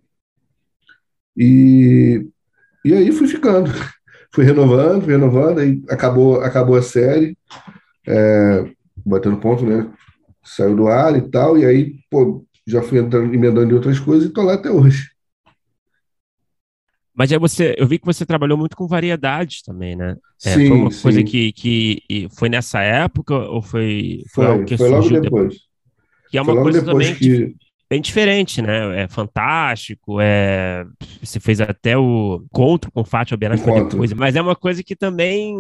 E, e aí fui ficando, fui renovando, fui renovando, aí acabou, acabou a série, é, batendo ponto, né, saiu do ar e tal, e aí, pô, já fui entrando, emendando em outras coisas e tô lá até hoje. Mas aí você, eu vi que você trabalhou muito com variedades também, né? É, sim, foi uma sim. coisa que, que foi nessa época ou foi, foi, foi algo que foi logo depois. depois? Que é uma coisa também que... bem diferente, né? É fantástico, é... você fez até o encontro com Fátima Bernardo depois, mas é uma coisa que também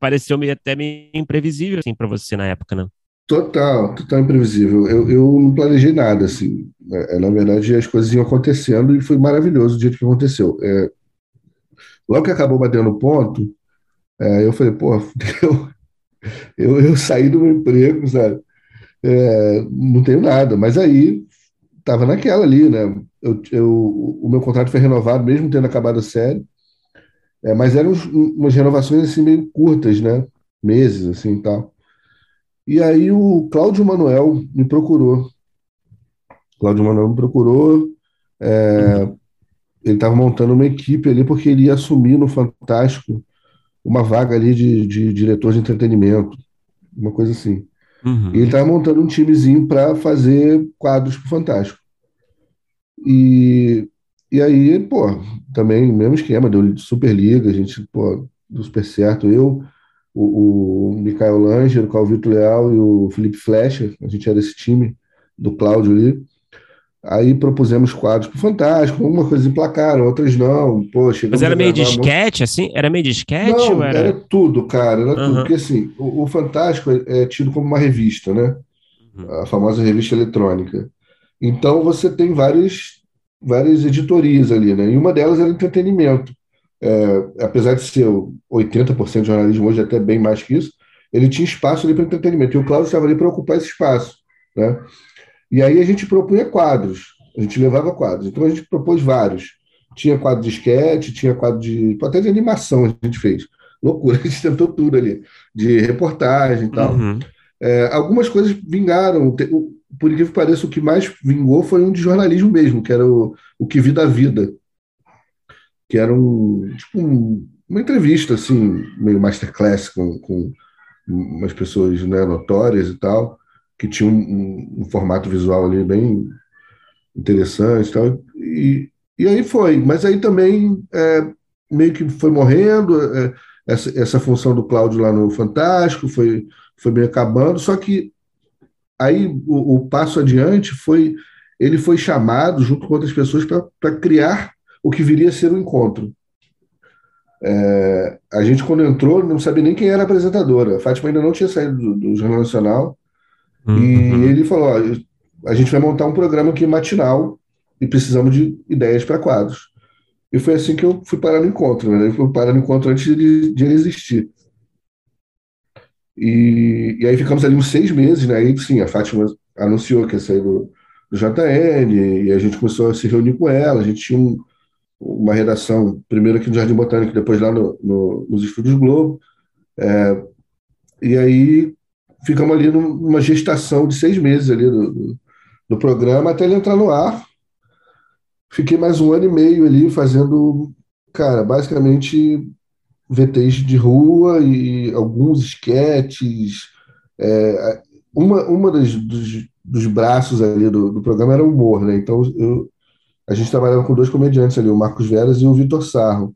pareceu -me até meio imprevisível assim, para você na época, né? Total, total imprevisível. Eu, eu não planejei nada, assim. É, na verdade, as coisas iam acontecendo e foi maravilhoso o jeito que aconteceu. É, logo que acabou batendo ponto, é, eu falei, pô, eu, eu, eu, saí do meu emprego, sabe? É, não tenho nada. Mas aí, tava naquela ali, né? Eu, eu, o meu contrato foi renovado, mesmo tendo acabado a série. É, mas eram umas renovações, assim, meio curtas, né? Meses, assim, tal. E aí o Cláudio Manuel me procurou. Cláudio Manuel me procurou. É, ele estava montando uma equipe ali porque ele ia assumir no Fantástico uma vaga ali de, de diretor de entretenimento, uma coisa assim. Uhum. E ele estava montando um timezinho para fazer quadros para o Fantástico. E, e aí, pô, também mesmo esquema, deu Superliga, a gente, pô, deu super certo. Eu, o, o Mikael Langer, o Calvito Leal e o Felipe Flecha, a gente era esse time do Cláudio ali. Aí propusemos quadros pro Fantástico, algumas coisas emplacaram, outras não. Pô, Mas era meio de esquete, assim? Era meio de esquete? Não, era... era... tudo, cara, era uhum. tudo. Porque assim, o, o, Fantástico é, é, tido como uma revista, né? Uhum. A famosa revista eletrônica. Então você tem várias, várias editorias ali, né? E uma delas era entretenimento é, apesar de ser 80% de jornalismo hoje, até bem mais que isso, ele tinha espaço ali para entretenimento. E o Cláudio estava ali para ocupar esse espaço. Né? E aí a gente propunha quadros, a gente levava quadros. Então a gente propôs vários. Tinha quadro de esquete, tinha quadro de. até de animação a gente fez. Loucura, a gente tentou tudo ali, de reportagem e tal. Uhum. É, algumas coisas vingaram. Por incrível que pareça, o que mais vingou foi um de jornalismo mesmo, que era o, o Que Vida a Vida, que era um, tipo um, uma entrevista, assim, meio masterclass com, com umas pessoas né, notórias e tal, que tinha um, um, um formato visual ali bem interessante e tal. E, e aí foi, mas aí também é, meio que foi morrendo, é, essa, essa função do Cláudio lá no Fantástico foi, foi meio acabando, só que aí o, o passo adiante foi ele foi chamado junto com outras pessoas para criar o que viria a ser o encontro. É, a gente, quando entrou, não sabia nem quem era a apresentadora. A Fátima ainda não tinha saído do, do Jornal Nacional. Uhum. E ele falou: ó, a gente vai montar um programa aqui matinal e precisamos de ideias para quadros. E foi assim que eu fui parar no encontro. Né? Eu fui parar no encontro antes de, de ele existir. E, e, aí ficamos ali uns seis meses, né? Aí sim, a Fátima anunciou que ia sair do, do JN, e a gente começou a se reunir com ela. A gente tinha um, uma redação, primeiro aqui no Jardim Botânico, depois lá no, no, nos Estúdios Globo. É, e aí ficamos ali numa gestação de seis meses ali do, do, do, programa até ele entrar no ar. Fiquei mais um ano e meio ali fazendo, cara, basicamente VTs de rua e alguns esquetes. É, uma uma das, dos, dos braços ali do, do programa era o humor, né? Então eu a gente trabalhava com dois comediantes ali, o Marcos Veras e o Vitor Sarro.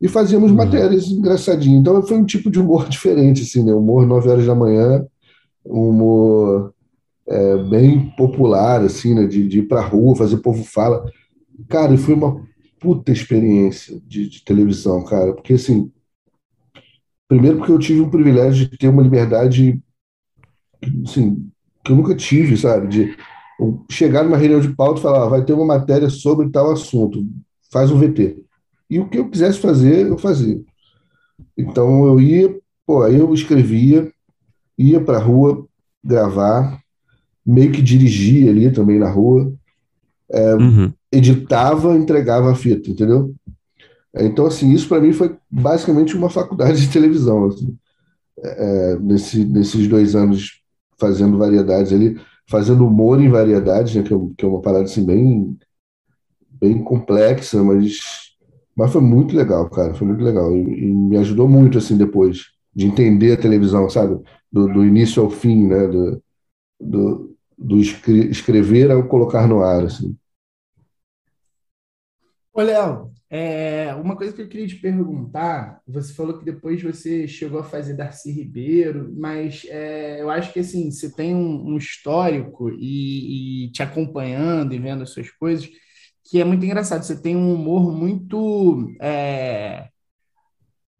E fazíamos uhum. matérias engraçadinhas. Então foi um tipo de humor diferente, assim, né? Humor 9 horas da manhã, humor é, bem popular, assim, né? De, de ir pra rua, fazer o povo fala. Cara, e foi uma puta experiência de, de televisão, cara. Porque, assim, primeiro porque eu tive o privilégio de ter uma liberdade, assim, que eu nunca tive, sabe? De chegar numa reunião de pauta e falar, ah, vai ter uma matéria sobre tal assunto, faz um VT. E o que eu quisesse fazer, eu fazia. Então eu ia, pô, aí eu escrevia, ia para a rua gravar, meio que dirigia ali também na rua, é, uhum. editava, entregava a fita, entendeu? Então, assim, isso para mim foi basicamente uma faculdade de televisão. Assim. É, nesse, nesses dois anos fazendo variedades ali, fazendo humor em variedades, né, que, é, que é uma parada assim bem, bem complexa, mas, mas foi muito legal, cara, foi muito legal. E, e me ajudou muito assim depois de entender a televisão, sabe, do, do início ao fim, né, do, do, do escrever ao colocar no ar, assim. Ô, Léo, é, uma coisa que eu queria te perguntar, você falou que depois você chegou a fazer Darcy Ribeiro, mas é, eu acho que assim, você tem um, um histórico e, e, te acompanhando e vendo as suas coisas, que é muito engraçado. Você tem um humor muito é,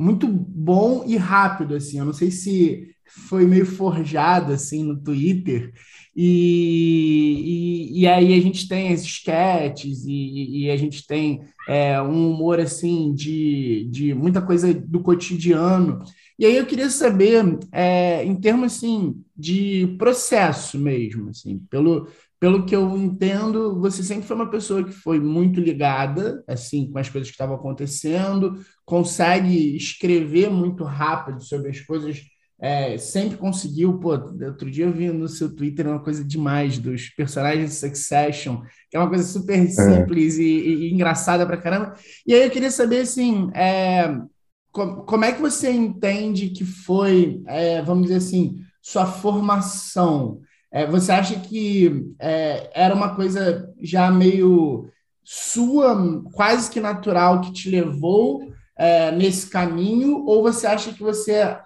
muito bom e rápido, assim. Eu não sei se foi meio forjado assim no Twitter, e, e, e, aí a gente tem as sketches e, e a gente tem é, um humor assim de, de muita coisa do cotidiano. E aí eu queria saber, é, em termos assim, de processo mesmo, assim, pelo, pelo que eu entendo, você sempre foi uma pessoa que foi muito ligada assim com as coisas que estavam acontecendo, consegue escrever muito rápido sobre as coisas é, sempre conseguiu, pô, outro dia eu vi no seu Twitter uma coisa demais dos personagens de Succession, que é uma coisa super é. simples é. e, e, engraçada pra caramba. E aí eu queria saber, assim, é, como, como é que você entende que foi, é, vamos dizer assim, sua formação? É, você acha que é, era uma coisa já meio sua, quase que natural, que te levou nesse caminho, ou você acha que você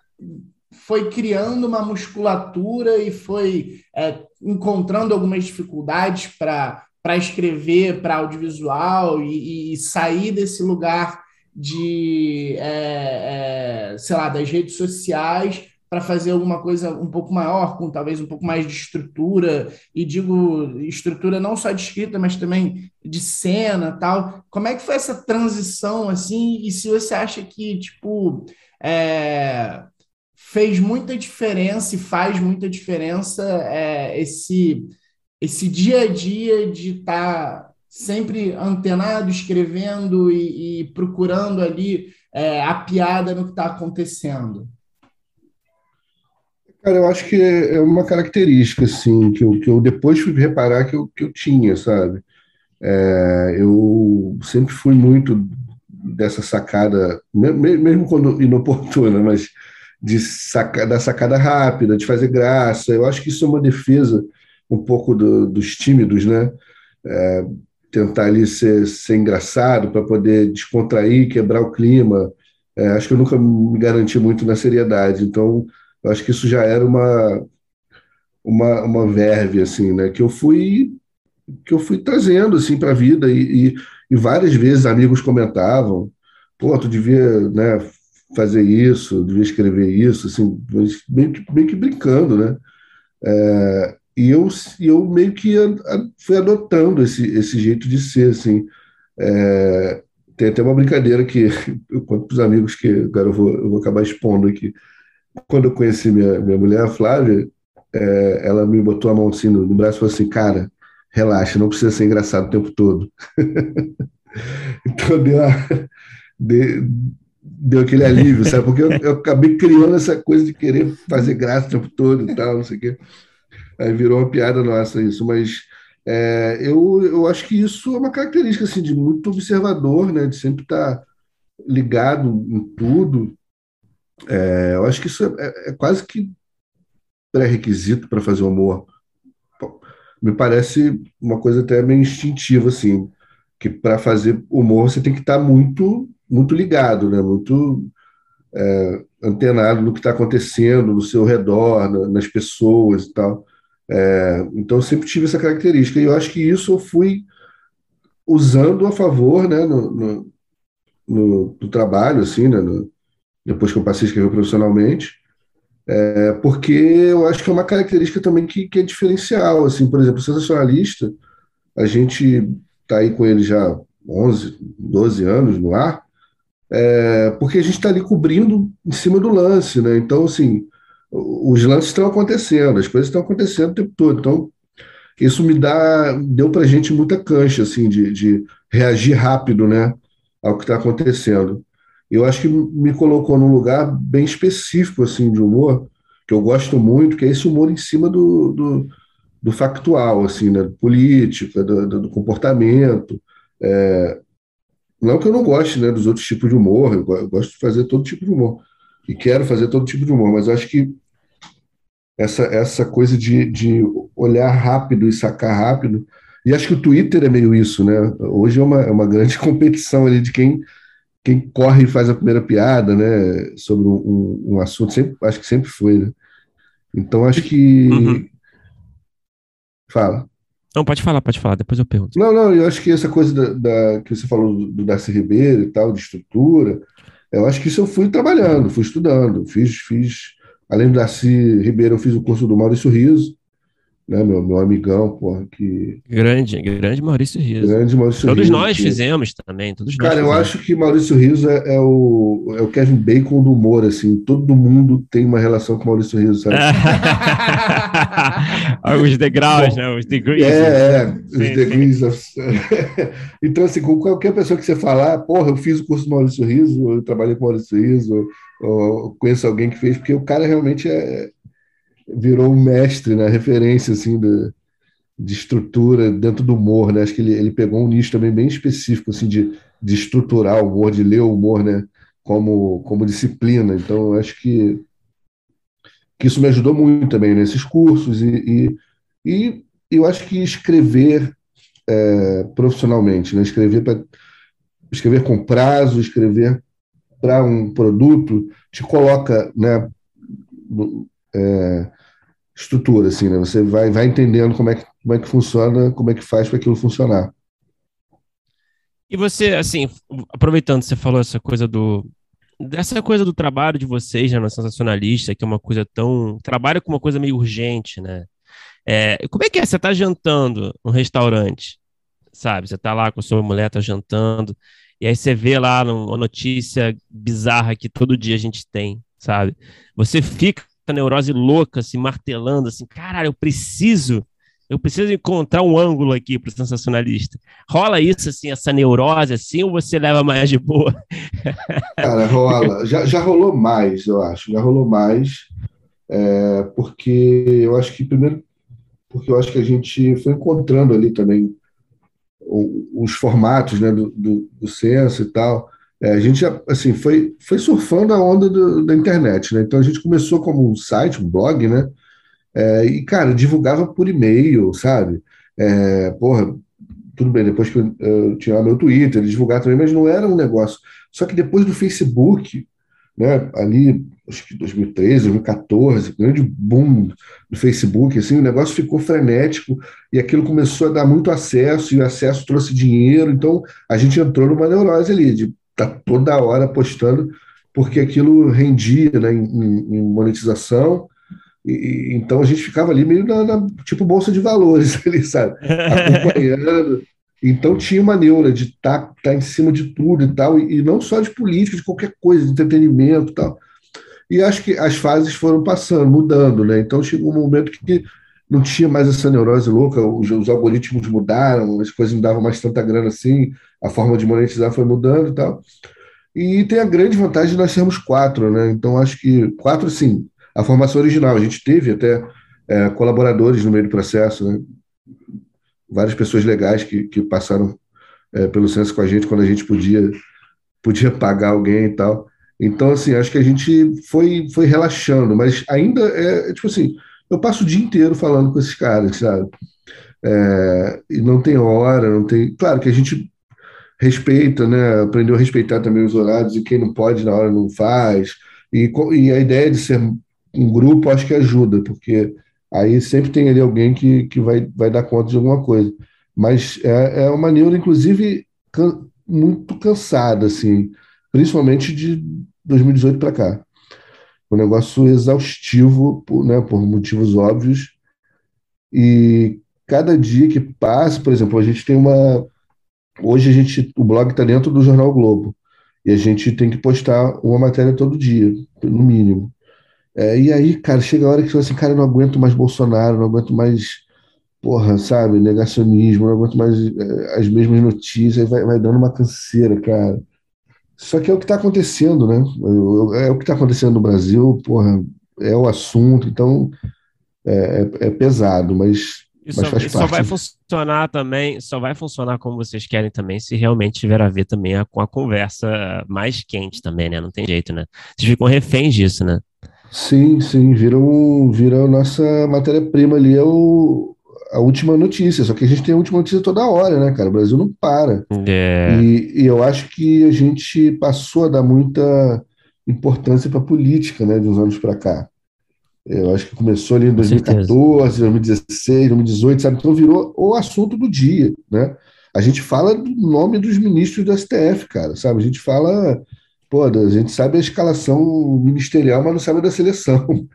foi criando uma musculatura e foi é, encontrando algumas dificuldades para escrever para audiovisual e, e, sair desse lugar de, é, é, sei lá, das redes sociais para fazer alguma coisa um pouco maior, com talvez um pouco mais de estrutura, e digo estrutura não só de escrita, mas também de cena tal. Como é que foi essa transição, assim, e se você acha que, tipo, é, fez muita diferença e faz muita diferença é, esse, esse dia a dia de estar tá sempre antenado, escrevendo e, e procurando ali é, a piada no que está acontecendo? Cara, eu acho que é uma característica, assim, que eu, que eu depois fui reparar que eu, que eu tinha, sabe? É, eu sempre fui muito dessa sacada, mesmo quando inoportuna, mas de saca, da sacada rápida, de fazer graça. Eu acho que isso é uma defesa um pouco do, dos tímidos, né? É, tentar ali ser, ser engraçado para poder descontrair, quebrar o clima. É, acho que eu nunca me garanti muito na seriedade, então acho que isso já era uma uma, uma verve assim, né? Que eu fui que eu fui trazendo assim para a vida e, e, e várias vezes amigos comentavam, pô, tu devia, né, fazer isso, devia escrever isso, assim, meio que, meio que brincando, né? É, e eu, eu meio que a, a, fui adotando esse, esse jeito de ser, assim. É, tem até uma brincadeira que eu conto para os amigos que agora eu vou, eu vou acabar expondo aqui. Quando eu conheci minha, minha mulher, a Flávia, é, ela me botou a mão assim no, no braço e falou assim, cara, relaxa, não precisa ser engraçado o tempo todo. então deu uma, de, deu aquele alívio, sabe? Porque eu, eu, acabei criando essa coisa de querer fazer graça o tempo todo e tal, não sei o quê. Aí virou uma piada nossa isso, mas é, eu, eu acho que isso é uma característica assim, de muito observador, né? De sempre estar ligado em tudo. É, eu acho que isso é, é quase que pré-requisito para fazer humor. Me parece uma coisa até meio instintiva, assim, que para fazer humor você tem que estar muito muito ligado, né? muito é, antenado no que está acontecendo no seu redor, na, nas pessoas e tal. É, então, eu sempre tive essa característica. E eu acho que isso eu fui usando a favor né, no, no, no, no trabalho, assim, né, no, depois que eu passei a escrever profissionalmente, é, porque eu acho que é uma característica também que, que é diferencial. Assim, por exemplo, o sensacionalista, a gente está aí com ele já 11, 12 anos no ar, é, porque a gente está ali cobrindo em cima do lance, né? Então, assim, os lances estão acontecendo, as coisas estão acontecendo o tempo todo. Então, isso me dá, deu para a gente muita cancha, assim, de, de reagir rápido, né, ao que está acontecendo. Eu acho que me colocou num lugar bem específico, assim, de humor, que eu gosto muito, que é esse humor em cima do, do do factual, assim, né? Política, do, do, comportamento. É, não que eu não goste né, dos outros tipos de humor, eu, gosto de fazer todo tipo de humor. E quero fazer todo tipo de humor, mas eu acho que essa, essa coisa de, de olhar rápido e sacar rápido. E acho que o Twitter é meio isso, né? Hoje é uma, é uma grande competição ali de quem, quem corre e faz a primeira piada, né? Sobre um, um assunto, sempre, acho que sempre foi, né? Então acho que. Uhum. Fala. Não, pode falar, pode falar, depois eu pergunto. Não, não, eu acho que essa coisa da, da que você falou do, Darcy Ribeiro e tal, de estrutura, eu acho que isso eu fui trabalhando, fui estudando, fiz, fiz, além do Darcy Ribeiro, eu fiz o curso do Maurício Riso, né, meu, meu amigão, porra, que... Grande, grande Maurício Riso. Grande Maurício todos Riso. nós que... fizemos também, todos Cara, eu acho que Maurício Riso é, é, o, é o Kevin Bacon do humor, assim, todo mundo tem uma relação com Maurício Riso, sabe? Os degraus, né, os degrees. É, é, os sim, degrees. Sim. Então, assim, com qualquer pessoa que você falar, porra, eu fiz o curso do Maurício Riso, eu trabalhei com Maurício Riso, ou, ou conheço alguém que fez, porque o cara realmente é virou um mestre né? referência assim de, de estrutura dentro do humor, né? Acho que ele, ele pegou um nicho também bem específico assim de, de estruturar o humor, de ler o humor, né? Como, como disciplina. Então, acho que, que isso me ajudou muito também nesses cursos e, e, e eu acho que escrever é, profissionalmente, né? Escrever para escrever com prazo, escrever para um produto te coloca, né? É, estrutura, assim, né? Você vai, vai entendendo como é, que, como é que funciona, como é que faz para aquilo funcionar. E você, assim, aproveitando, você falou essa coisa do. Dessa coisa do trabalho de vocês, né, no Sensacionalista, que é uma coisa tão. Trabalho com uma coisa meio urgente, né? É, como é que é? Você tá jantando no restaurante, sabe? Você tá lá com a sua mulher, tá jantando, e aí você vê lá uma notícia bizarra que todo dia a gente tem, sabe? Você fica neurose louca, assim, martelando, assim, caralho, eu preciso, eu preciso encontrar um ângulo aqui para o sensacionalista. Rola isso, assim, essa neurose, assim, ou você leva mais de boa? Cara, rola. Já, já rolou mais, eu acho, já rolou mais, é, porque eu acho que, primeiro, porque eu acho que a gente foi encontrando ali também os formatos né, do, do, do censo e tal, é, a gente já, assim, foi, foi surfando a onda do, da internet, né? Então a gente começou como um site, um blog, né? É, e, cara, divulgava por e-mail, sabe? É, porra, tudo bem, depois que eu, eu tinha meu Twitter, divulgar também, mas não era um negócio. Só que depois do Facebook, né, ali, acho que 2013, 2014, grande boom do Facebook, assim, o negócio ficou frenético e aquilo começou a dar muito acesso, e o acesso trouxe dinheiro, então a gente entrou numa neurose ali, de tá toda hora postando, porque aquilo rendia né, em, em monetização. E, então a gente ficava ali meio na, na, tipo bolsa de valores ali, sabe? Acompanhando. Então tinha uma neura de estar tá, tá em cima de tudo e tal, e, e, não só de política, de qualquer coisa, de entretenimento e tal. E acho que as fases foram passando, mudando, né? Então chegou um momento que não tinha mais essa neurose louca, os, os algoritmos mudaram, as coisas não davam mais tanta grana assim, a forma de monetizar foi mudando e tal. E tem a grande vantagem de nós sermos quatro, né? Então acho que quatro, sim, a formação original. A gente teve até é, colaboradores no meio do processo, né? Várias pessoas legais que, que passaram é, pelo censo com a gente quando a gente podia, podia pagar alguém e tal. Então, assim, acho que a gente foi, foi relaxando, mas ainda é, tipo assim, eu passo o dia inteiro falando com esses caras, sabe? É, e não tem hora, não tem. Claro que a gente respeita, né? Aprendeu a respeitar também os horários e quem não pode na hora não faz. E, e a ideia de ser um grupo acho que ajuda, porque aí sempre tem ali alguém que, que vai, vai dar conta de alguma coisa. Mas é, é uma neura, inclusive, can, muito cansada, assim, principalmente de 2018 para cá. Um negócio exaustivo, por, né, por motivos óbvios. E cada dia que passa, por exemplo, a gente tem uma Hoje a gente, o blog está dentro do Jornal Globo e a gente tem que postar uma matéria todo dia, no mínimo. É, e aí, cara, chega a hora que você fala assim, cara, eu não aguento mais Bolsonaro, não aguento mais, porra, sabe, negacionismo, não aguento mais é, as mesmas notícias, vai, vai dando uma canseira, cara. Só que é o que está acontecendo, né? É o que está acontecendo no Brasil, porra, é o assunto, então é, é, é pesado, mas Isso, só, só vai funcionar também, só vai funcionar como vocês querem também, se realmente tiver a ver também a, com a conversa mais quente também, né? Não tem jeito, né? Vocês ficam reféns disso, né? Sim, sim, viram, viram a nossa matéria-prima ali, é o, a última notícia. Só que a gente tem a última notícia toda hora, né, cara? O Brasil não para. É. E, e eu acho que a gente passou a dar muita importância para a política, né, de uns anos para cá. Eu acho que começou ali em 2014, 2016, 2018, sabe? Então virou o assunto do dia, né? A gente fala do nome dos ministros do STF, cara, sabe? A gente fala, pô, a gente sabe a escalação ministerial, mas não sabe da seleção.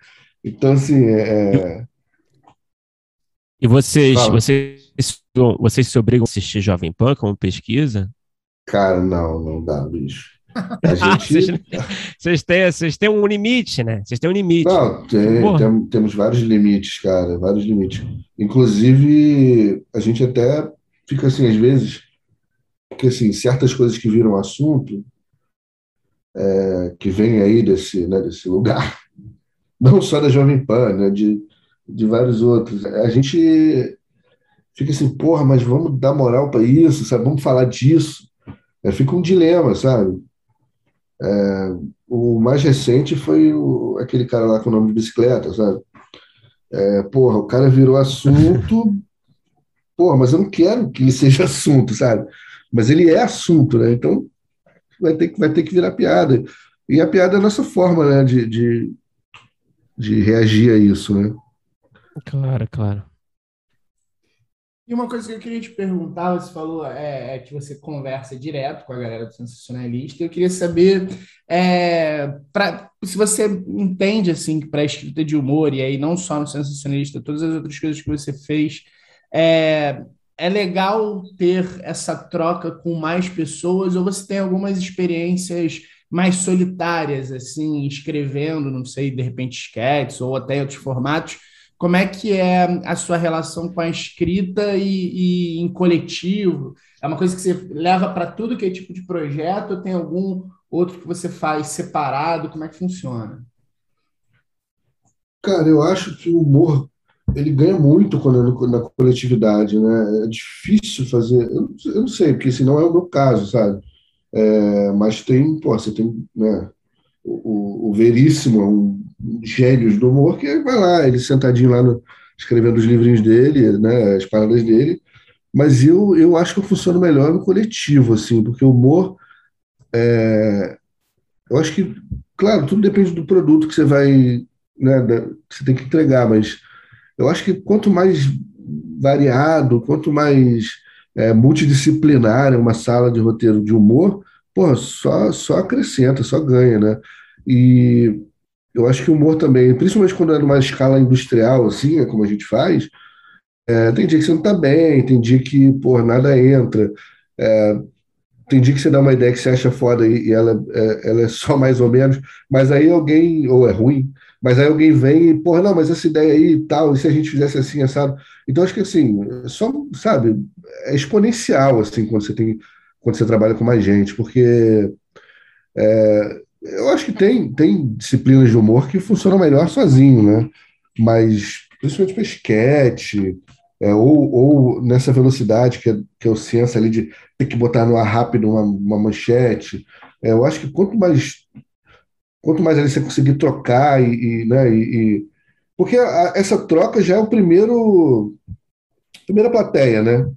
Então, assim, é... e vocês, vocês, vocês se obrigam a assistir Jovem Pan como pesquisa? Cara, não, não dá, bicho. A gente... vocês, têm, vocês têm um limite, né? Vocês têm um limite. Não, tem, tem, temos vários limites, cara, vários limites. Inclusive, a gente até fica assim, às vezes, porque assim, certas coisas que viram assunto, é, que vem aí desse, né, desse lugar, não só da Jovem Pan, né, de, de vários outros. A gente fica assim, porra, mas vamos dar moral para isso, sabe? Vamos falar disso. É, fica um dilema, sabe? É, o mais recente foi o, aquele cara lá com o nome de bicicleta, sabe? É, porra, o cara virou assunto. Porra, mas eu não quero que ele seja assunto, sabe? Mas ele é assunto, né? Então vai ter que, vai ter que virar piada. E a piada é a nossa forma, né, de, de, de reagir a isso, né? Claro, claro. E uma coisa que eu queria te perguntar, você falou é, é, que você conversa direto com a galera do sensacionalista. Eu queria saber é, pra, se você entende assim para a escrita de humor e aí não só no sensacionalista, todas as outras coisas que você fez, é, é legal ter essa troca com mais pessoas ou você tem algumas experiências mais solitárias assim, escrevendo, não sei, de repente sketches ou até outros formatos como é que é a sua relação com a escrita e, e em coletivo? É uma coisa que você leva para tudo que é tipo de projeto ou tem algum outro que você faz separado? Como é que funciona? Cara, eu acho que o humor ele ganha muito quando é na coletividade, né? É difícil fazer, eu, eu não sei, porque esse não é o meu caso, sabe? É, mas tem, pô, você tem, né? O, o, o Veríssimo é um gênios do humor, que vai lá, ele sentadinho lá no, escrevendo os livrinhos dele, né, as paradas dele, mas eu, eu acho que eu funciono melhor no coletivo, assim, porque o humor, é, eu acho que, claro, tudo depende do produto que você vai, né, da, que você tem que entregar, mas eu acho que quanto mais variado, quanto mais é, multidisciplinar é uma sala de roteiro de humor, pô, só, só acrescenta, só ganha, né? E eu acho que o humor também, principalmente quando é numa escala industrial, assim, é como a gente faz, é, tem dia que você não tá bem, tem dia que, pô, nada entra. É, tem dia que você dá uma ideia que você acha foda e, e ela, é, ela é só mais ou menos, mas aí alguém, ou é ruim, mas aí alguém vem e, porra, não, mas essa ideia aí e tal, e se a gente fizesse assim, assado. Então acho que assim, só, sabe, é exponencial, assim, quando você tem, quando você trabalha com mais gente, porque é, eu acho que tem, tem disciplinas de humor que funcionam melhor sozinho, né? Mas, principalmente para esquete, é, ou, ou nessa velocidade que, que eu senso ali de ter que botar no ar rápido uma, uma manchete, é, eu acho que quanto mais quanto mais ali você conseguir trocar e, e né, e, e, porque a, essa troca já é o primeiro primeira plateia, né?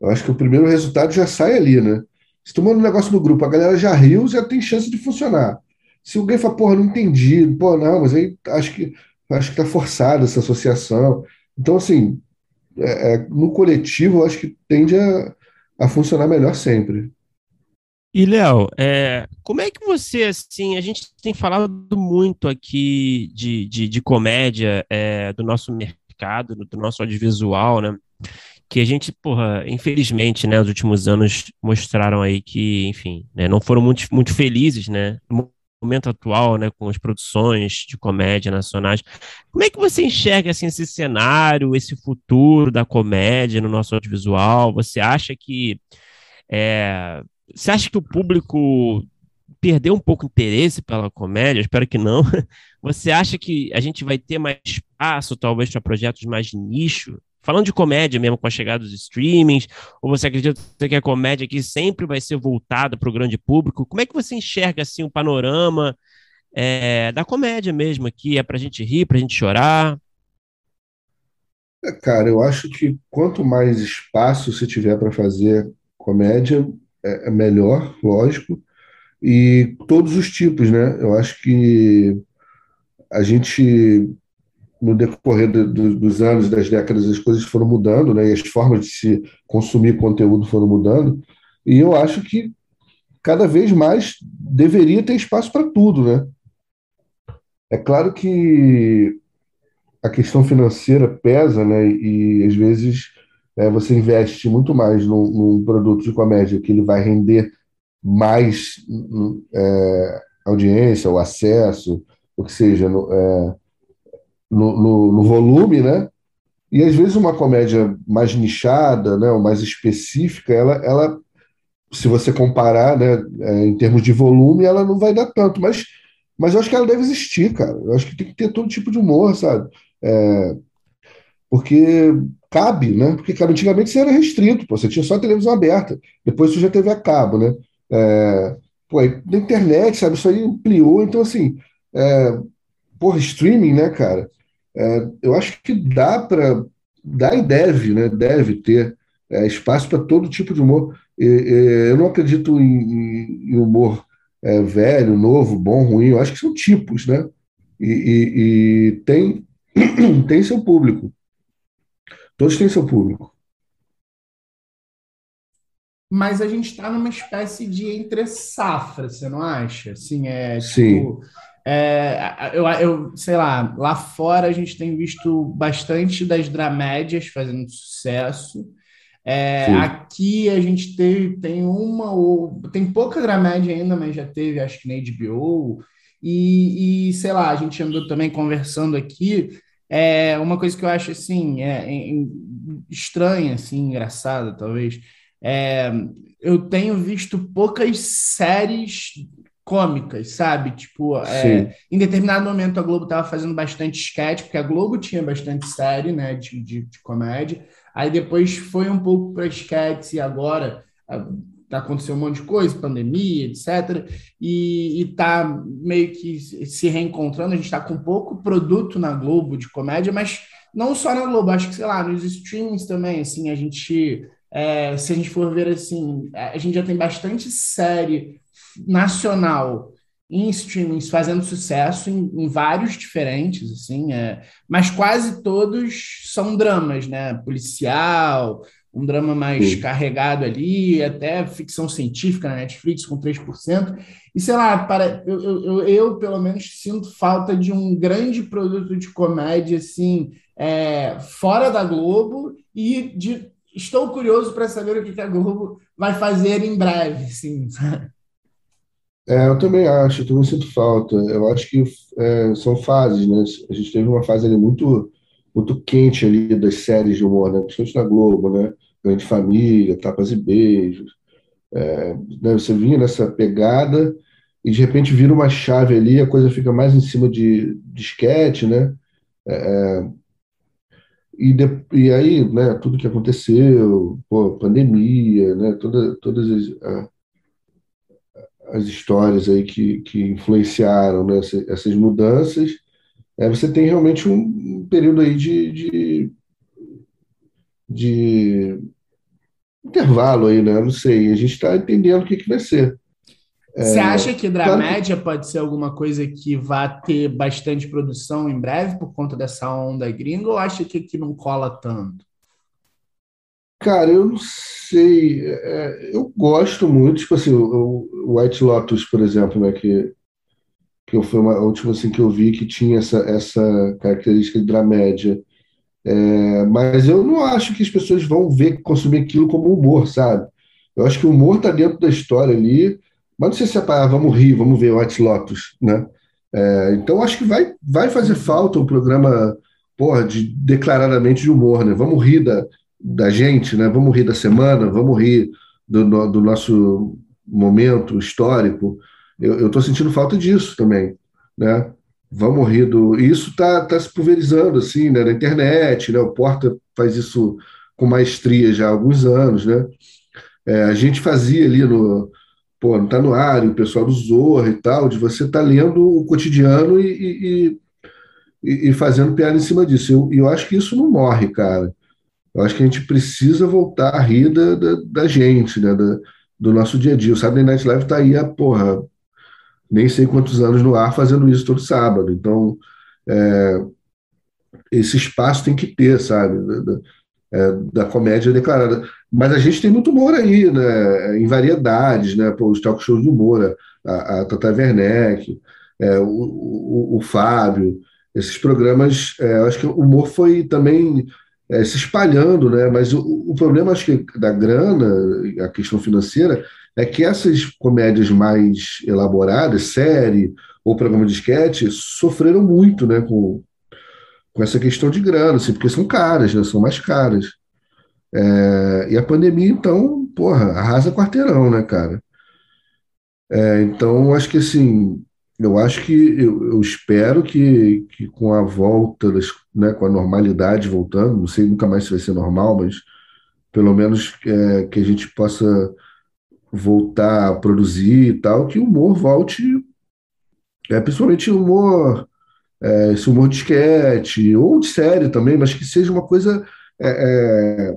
Eu acho que o primeiro resultado já sai ali, né? Se tomando um negócio no grupo, a galera já riu, já tem chance de funcionar. Se alguém fala, porra, não entendi, pô, não, mas aí acho que acho que tá forçada essa associação. Então, assim, é, é, no coletivo, acho que tende a, a funcionar melhor sempre. E, Léo, é, como é que você, assim, a gente tem falado muito aqui de, de, de comédia, é, do nosso mercado, do nosso audiovisual, né? Que a gente, porra, infelizmente, né, os últimos anos mostraram aí que, enfim, né, não foram muito, muito felizes, né? Momento atual, né, com as produções de comédia nacionais. Como é que você enxerga assim, esse cenário, esse futuro da comédia no nosso audiovisual? Você acha que é, você acha que o público perdeu um pouco interesse pela comédia? Espero que não. Você acha que a gente vai ter mais espaço, talvez, para projetos mais nicho falando de comédia mesmo com a chegada dos streamings, ou você acredita que a comédia aqui sempre vai ser voltada para o grande público? Como é que você enxerga assim o panorama é, da comédia mesmo aqui? É para a gente rir, para a gente chorar? É, cara, eu acho que quanto mais espaço você tiver para fazer comédia, é, é melhor, lógico, e todos os tipos, né? Eu acho que a gente, no decorrer do, do, dos anos, das décadas, as coisas foram mudando, né? E as formas de se consumir conteúdo foram mudando, e eu acho que cada vez mais deveria ter espaço para tudo, né? É claro que a questão financeira pesa, né? E às vezes é, você investe muito mais num, num, produto de comédia que ele vai render mais é, audiência, ou acesso, o que seja, no, é, no, no, no, volume, né? E às vezes uma comédia mais nichada, né, ou mais específica, ela, ela se você comparar, né, é, em termos de volume, ela não vai dar tanto, mas, mas eu acho que ela deve existir, cara. Eu acho que tem que ter todo tipo de humor, sabe? É, porque cabe, né? Porque cara, antigamente você era restrito, pô, você tinha só a televisão aberta, depois você já teve a cabo, né? É, pô, na internet, sabe? Isso aí ampliou, então assim, é, porra, streaming, né, cara? É, eu acho que dá para, dá e deve, né? Deve ter é, espaço para todo tipo de humor. Eu não acredito em, em humor é, velho, novo, bom, ruim. Eu acho que são tipos, né? E, e, e tem tem seu público. Todos têm seu público. Mas a gente está numa espécie de entre safra, você não acha? Assim, é tipo, Sim. É, eu, eu sei lá, lá fora a gente tem visto bastante das dramédias fazendo sucesso. É, aqui a gente teve, tem uma ou tem pouca dramédia ainda, mas já teve, acho que na HBO. E, e, sei lá, a gente andou também conversando aqui. É uma coisa que eu acho assim é, estranha, assim, engraçada, talvez. É, eu tenho visto poucas séries cômicas, sabe? Tipo, é, em determinado momento a Globo estava fazendo bastante sketch, porque a Globo tinha bastante série, né, de, de, de comédia. Aí depois foi um pouco para sketch e agora tá aconteceu um monte de coisa, pandemia, etc. E, está meio que se reencontrando. A gente está com pouco produto na Globo de comédia, mas não só na Globo, acho que, sei lá, nos streamings também, assim, a gente, é, se a gente for ver assim, a gente já tem bastante série nacional em streamings fazendo sucesso em, em vários diferentes, assim, é, mas quase todos são dramas, né? Policial, um drama mais Sim. carregado ali, até ficção científica na Netflix com 3%. E sei lá, para, eu, eu, eu, pelo menos sinto falta de um grande produto de comédia assim, é, fora da Globo e de, estou curioso para saber o que, que a Globo vai fazer em breve. Assim, É, eu também acho, eu também sinto falta. Eu acho que é, são fases, né? A gente teve uma fase ali muito, muito quente ali das séries de humor, né? Principalmente na Globo, né? Grande Família, Tapas e Beijos. É, né, você vinha nessa pegada e de repente vira uma chave ali, a coisa fica mais em cima de, de sketch, né? É, é, e, de, e aí, né, tudo que aconteceu, pô, pandemia, né, toda, todas as, as histórias aí que, que influenciaram né, essas mudanças, é, você tem realmente um, período aí de, de, de intervalo aí, né? Não sei, a gente está entendendo o que, que vai ser. Você é, acha que Dramédia claro pode ser alguma coisa que vá ter bastante produção em breve por conta dessa onda gringa ou acha que aqui não cola tanto? Cara, eu não sei. É, eu gosto muito, tipo assim, o, White Lotus, por exemplo, né, que, que foi uma, a última assim, que eu vi que tinha essa, essa característica de dramédia. É, mas eu não acho que as pessoas vão ver, consumir aquilo como humor, sabe? Eu acho que o humor está dentro da história ali, mas não sei se é para, ah, vamos rir, vamos ver White Lotus, né? É, então acho que vai, vai fazer falta um programa, porra, de, declaradamente de humor, né? Vamos rir da, da gente, né? Vamos rir da semana, vamos rir do, do nosso momento histórico. Eu estou sentindo falta disso também, né? vamos rir do. E isso está tá se pulverizando assim, né, na internet, né? O Porta faz isso com maestria já há alguns anos, né? É, a gente fazia ali no pô, no Tá No Ar, o pessoal do Zorra e tal, de você tá lendo o cotidiano e, e, e, e, fazendo piada em cima disso. E eu, eu acho que isso não morre, cara. Eu acho que a gente precisa voltar a rir da, da, da gente, né? Da, do nosso dia a dia. O Saturday Night Live está aí a porra, nem sei quantos anos no ar fazendo isso todo sábado. Então, é, esse espaço tem que ter, sabe? Da, é, da comédia declarada. Mas a gente tem muito humor aí, né? Em variedades, né? Pô, os talk shows de humor, a, a Tata Werneck, é, o, o, o, Fábio, esses programas, é, eu acho que o humor foi também é, se espalhando, né? Mas o, o, problema, acho que, da grana, a questão financeira, é que essas comédias mais elaboradas, série ou programa de sketch, sofreram muito, né? Com, com essa questão de grana, assim, porque são caras, né? São mais caras. É, e a pandemia, então, porra, arrasa quarteirão, né, cara? É, então, acho que assim, eu acho que eu, eu espero que, que, com a volta, das, né, com a normalidade voltando, não sei nunca mais se vai ser normal, mas pelo menos é, que a gente possa voltar a produzir e tal, que o humor volte, é, principalmente o humor, é, esse humor de esquete, ou de série também, mas que seja uma coisa é, é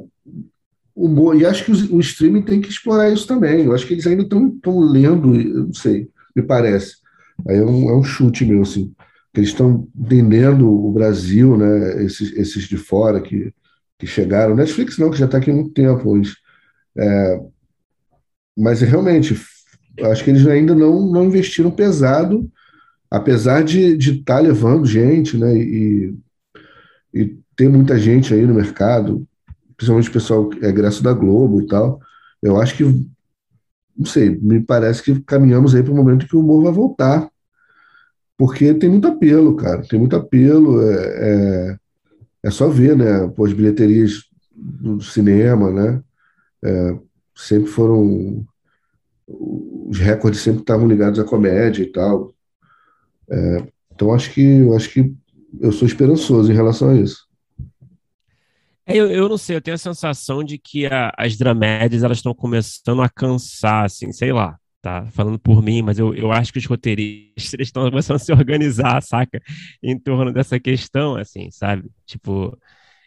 humor, e acho que o, o, streaming tem que explorar isso também. Eu acho que eles ainda estão lendo, não sei, me parece Aí é um, é um chute meu, assim. Eles estão entendendo o Brasil, né? Esses, esses de fora que, que chegaram. Netflix não, que já está aqui há muito tempo. Eles, é, mas realmente, acho que eles ainda não, não investiram pesado, apesar de estar tá levando gente, né? E, e ter muita gente aí no mercado, principalmente o pessoal é graça da Globo e tal. Eu acho que não sei, me parece que caminhamos aí para o momento que o humor vai voltar. Porque tem muito apelo, cara. Tem muito apelo. É, é, é só ver, né? Pô, as bilheterias do cinema, né? É, sempre foram. Os recordes sempre estavam ligados à comédia e tal. É, então acho que acho que eu sou esperançoso em relação a isso. É, eu, eu não sei, eu tenho a sensação de que a, as dramédias elas estão começando a cansar, assim, sei lá, tá falando por mim, mas eu, eu acho que os roteiristas estão começando a se organizar, saca? Em torno dessa questão, assim, sabe? Tipo,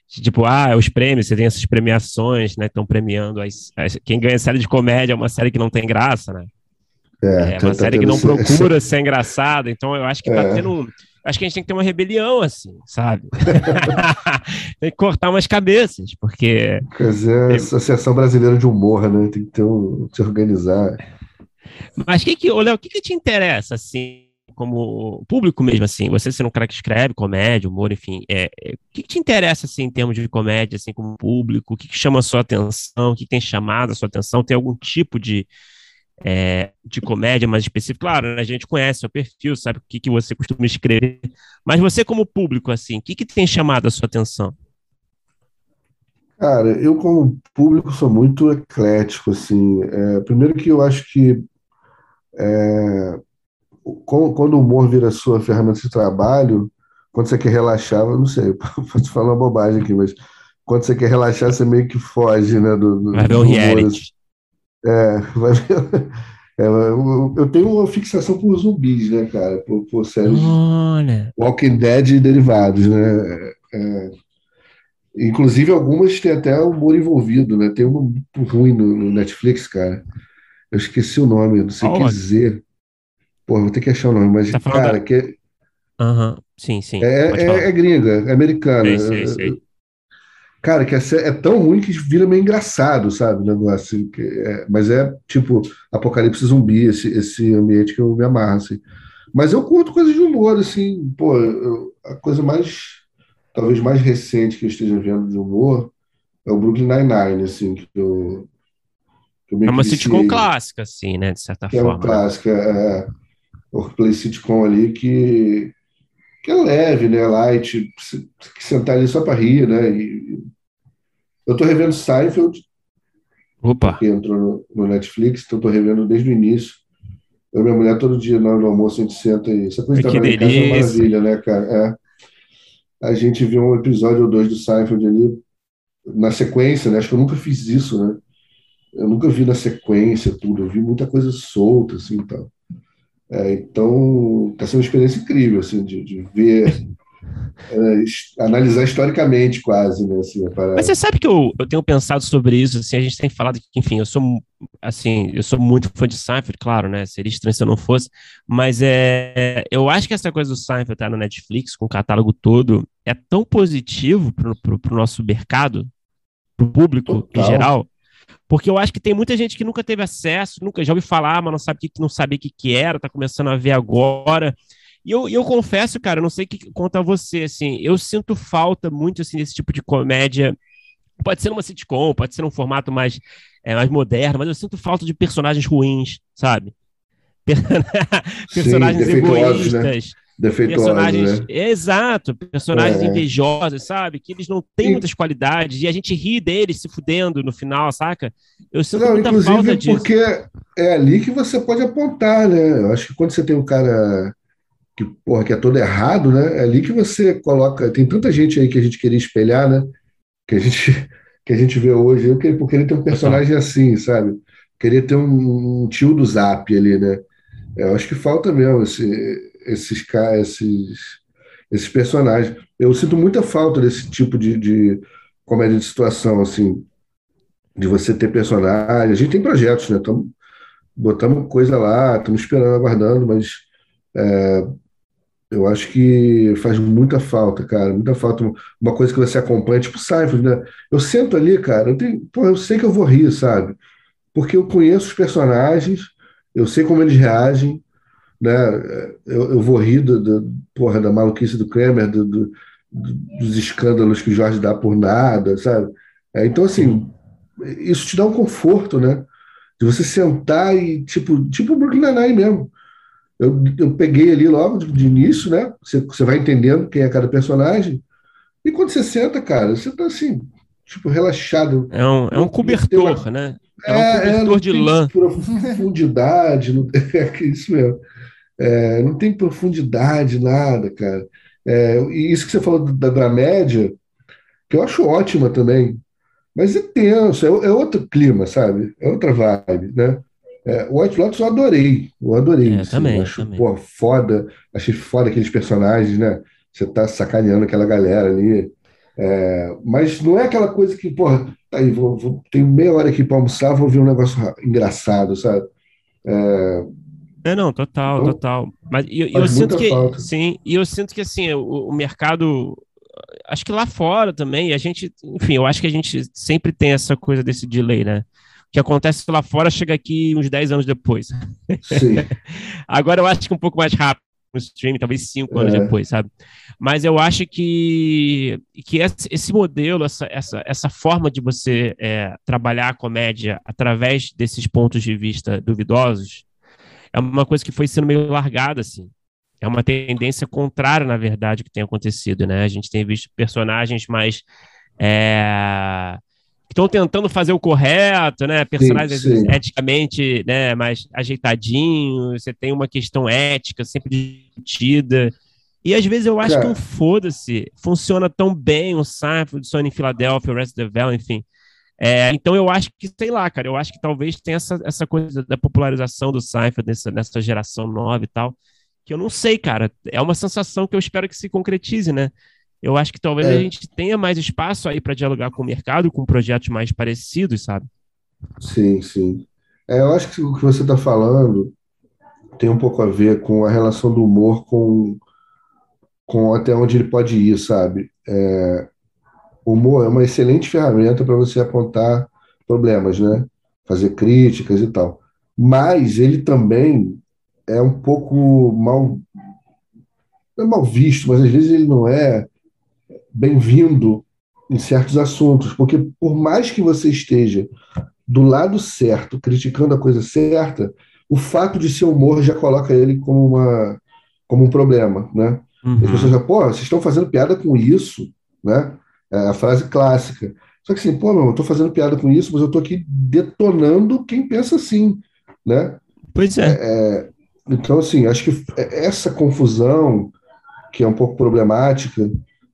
tipo, ah, os prêmios, você tem essas premiações, né? Estão premiando as, as, quem ganha série de comédia é uma série que não tem graça, né? É, é uma tá série que não procura ser engraçada, então eu acho que tá é. tendo acho que a gente tem que ter uma rebelião, assim, sabe? tem que cortar umas cabeças, porque. Quer dizer, a Associação Brasileira de Humor, né? Tem que ter um, se organizar. Mas que que, Léo, o que, que te interessa, assim, como público mesmo, assim? Você sendo um cara que escreve comédia, humor, enfim, é, é, o que, que, te interessa, assim, em termos de comédia, assim, como público? O que, que chama a sua atenção? O que, que tem chamado a sua atenção? Tem algum tipo de é, de comédia mais específico. Claro, a gente conhece o perfil, sabe o que, que você costuma escrever, mas você como público, assim, o que, que tem chamado a sua atenção? Cara, eu como público sou muito eclético, assim. É, primeiro que eu acho que é, quando o humor vira sua ferramenta de trabalho, quando você quer relaxar, eu não sei, posso falar uma bobagem aqui, mas quando você quer relaxar, você meio que foge, né? Do, do, Vai ver um reality. É, vai ver. É, eu, eu, tenho uma fixação por zumbis, né, cara? Por, por séries Olha. Walking Dead e derivados, né? É, inclusive, algumas têm até humor envolvido, né? Tem uma ruim no, no Netflix, cara. Eu esqueci o nome, não sei o que dizer. Pô, vou ter que achar o nome, mas, tá cara, da... que. Aham, uhum. sim, sim. É, é, é, gringa, é americana. Sei, sei, sei. Cara, que é, é, tão ruim que vira meio engraçado, sabe? O negócio. Que é, mas é tipo apocalipse zumbi, esse, esse ambiente que eu me amarro, assim. Mas eu curto coisas de humor, assim, pô, eu, a coisa mais, talvez mais recente que eu esteja vendo de humor é o Brooklyn Nine-Nine, assim, que eu. Que eu é uma sitcom clássica, assim, né, de certa que forma. É uma clássica, é, play sitcom ali que que é leve, né? Light, que sentar ali só para rir, né? E eu estou revendo Seinfeld, Opa. que entrou no, no Netflix, então estou revendo desde o início. Eu e minha mulher, todo dia no almoço, a gente senta e. Essa coisa de trabalhar em casa é uma maravilha, né, cara? É. A gente viu um episódio ou dois do Seinfeld ali, na sequência, né? Acho que eu nunca fiz isso, né? Eu nunca vi na sequência tudo, eu vi muita coisa solta, assim, então. É, então, está sendo uma experiência incrível, assim, de, de ver é, analisar historicamente quase, né? Assim, Mas você sabe que eu, eu tenho pensado sobre isso, assim, a gente tem falado que, enfim, eu sou assim, eu sou muito fã de Seinfeld, claro, né? Seria estranho se eu não fosse, mas é, eu acho que essa coisa do Seinfeld tá no Netflix, com o catálogo todo, é tão positivo para o nosso mercado, para o público Total. em geral, porque eu acho que tem muita gente que nunca teve acesso, nunca já ouviu falar, mas não sabe que não sabia o que, que era, tá começando a ver agora. E eu, eu confesso, cara, não sei o que conta a você, assim, eu sinto falta muito, assim, desse tipo de comédia. Pode ser numa sitcom, pode ser num formato mais, é, mais moderno, mas eu sinto falta de personagens ruins, sabe? personagens Sim, né? egoístas. Né? personagens, né? exato, personagens é. invejosos, sabe? Que eles não têm e... muitas qualidades e a gente ri deles se fudendo no final, saca? Eu sinto não, muita falta disso. porque é ali que você pode apontar, né? Eu acho que quando você tem um cara que, porra, que é todo errado, né? É ali que você coloca. Tem tanta gente aí que a gente queria espelhar, né? Que a gente, que a gente vê hoje. Eu queria, queria ter um personagem assim, sabe? Queria ter um, um tio do Zap ali, né? É, eu acho que falta mesmo esse, esses, esses, esses personagens. Eu sinto muita falta desse tipo de, de comédia de situação, assim, de você ter personagens. A gente tem projetos, né? Tamo, botamos coisa lá, estamos esperando, aguardando, mas é, eu acho que faz muita falta, cara, muita falta. Uma coisa que você acompanha, tipo Seinfeld, né? Eu sento ali, cara, eu, tenho, pô, eu sei que eu vou rir, sabe? Porque eu conheço os personagens, eu sei como eles reagem, né? Eu, eu vou rir do, do, porra, da maluquice do Kramer, do, do, dos escândalos que o Jorge dá por nada, sabe? É, então, assim, isso te dá um conforto, né? De você sentar e, tipo, tipo o Brooklyn Nine-Nine mesmo eu, eu peguei ali logo de, de início, né? Você, você vai entendendo quem é cada personagem. E quando você senta, cara, você tá assim, tipo, relaxado. É um, é um cobertor, uma... né? É, é um cobertor é, de lã. Profundidade, não tem, é isso mesmo. É, não tem profundidade, nada, cara. É, e isso que você falou da dramédia, que eu acho ótima também, mas é tenso, é, é outro clima, sabe? É outra vibe, né? É, o White Lotus eu adorei, eu adorei. É, assim, também, acho, também. Pô, foda, achei foda aqueles personagens, né? Você tá sacaneando aquela galera ali. É, mas não é aquela coisa que, porra, tá aí, vou, vou, tenho meia hora aqui para almoçar, vou ver um negócio engraçado, sabe? É, é não, total, então, total. Mas eu, eu sinto que, falta. sim, e eu sinto que assim, o, o mercado acho que lá fora também, a gente, enfim, eu acho que a gente sempre tem essa coisa desse delay, né? Que acontece lá fora chega aqui uns 10 anos depois. Agora eu acho que um pouco mais rápido no streaming, talvez cinco anos é. depois, sabe? Mas eu acho que, que esse modelo, essa, essa, essa forma de você é, trabalhar a comédia através desses pontos de vista duvidosos é uma coisa que foi sendo meio largada, assim. É uma tendência contrária, na verdade, que tem acontecido, né? A gente tem visto personagens mais é, estão tentando fazer o correto, né? Personagens sim, sim. eticamente né, mais ajeitadinhos, você tem uma questão ética sempre discutida. E às vezes eu acho Cara. que um foda-se funciona tão bem o Seinfeld, Sony em Filadélfia, o Rest of the Valley, enfim. É, então eu acho que, sei lá, cara, eu acho que talvez tenha essa, essa coisa da popularização do Seinfeld nessa, nessa geração nova e tal, que eu não sei, cara. É uma sensação que eu espero que se concretize, né? Eu acho que talvez é. a gente tenha mais espaço aí para dialogar com o mercado, com projetos mais parecidos, sabe? Sim, sim. É, eu acho que o que você está falando tem um pouco a ver com a relação do humor com, com até onde ele pode ir, sabe? É, o humor é uma excelente ferramenta para você apontar problemas, né? Fazer críticas e tal. Mas ele também é um pouco mal, não é mal visto, mas às vezes ele não é bem-vindo em certos assuntos, porque por mais que você esteja do lado certo, criticando a coisa certa, o fato de seu humor já coloca ele como, uma, como um problema, né? Uhum. As pessoas já, pô, vocês estão fazendo piada com isso, né? É a frase clássica. Só que assim, pô, não, eu estou fazendo piada com isso, mas eu estou aqui detonando quem pensa assim, né? Pois é. é, então, assim, acho que essa confusão, que é um pouco problemática,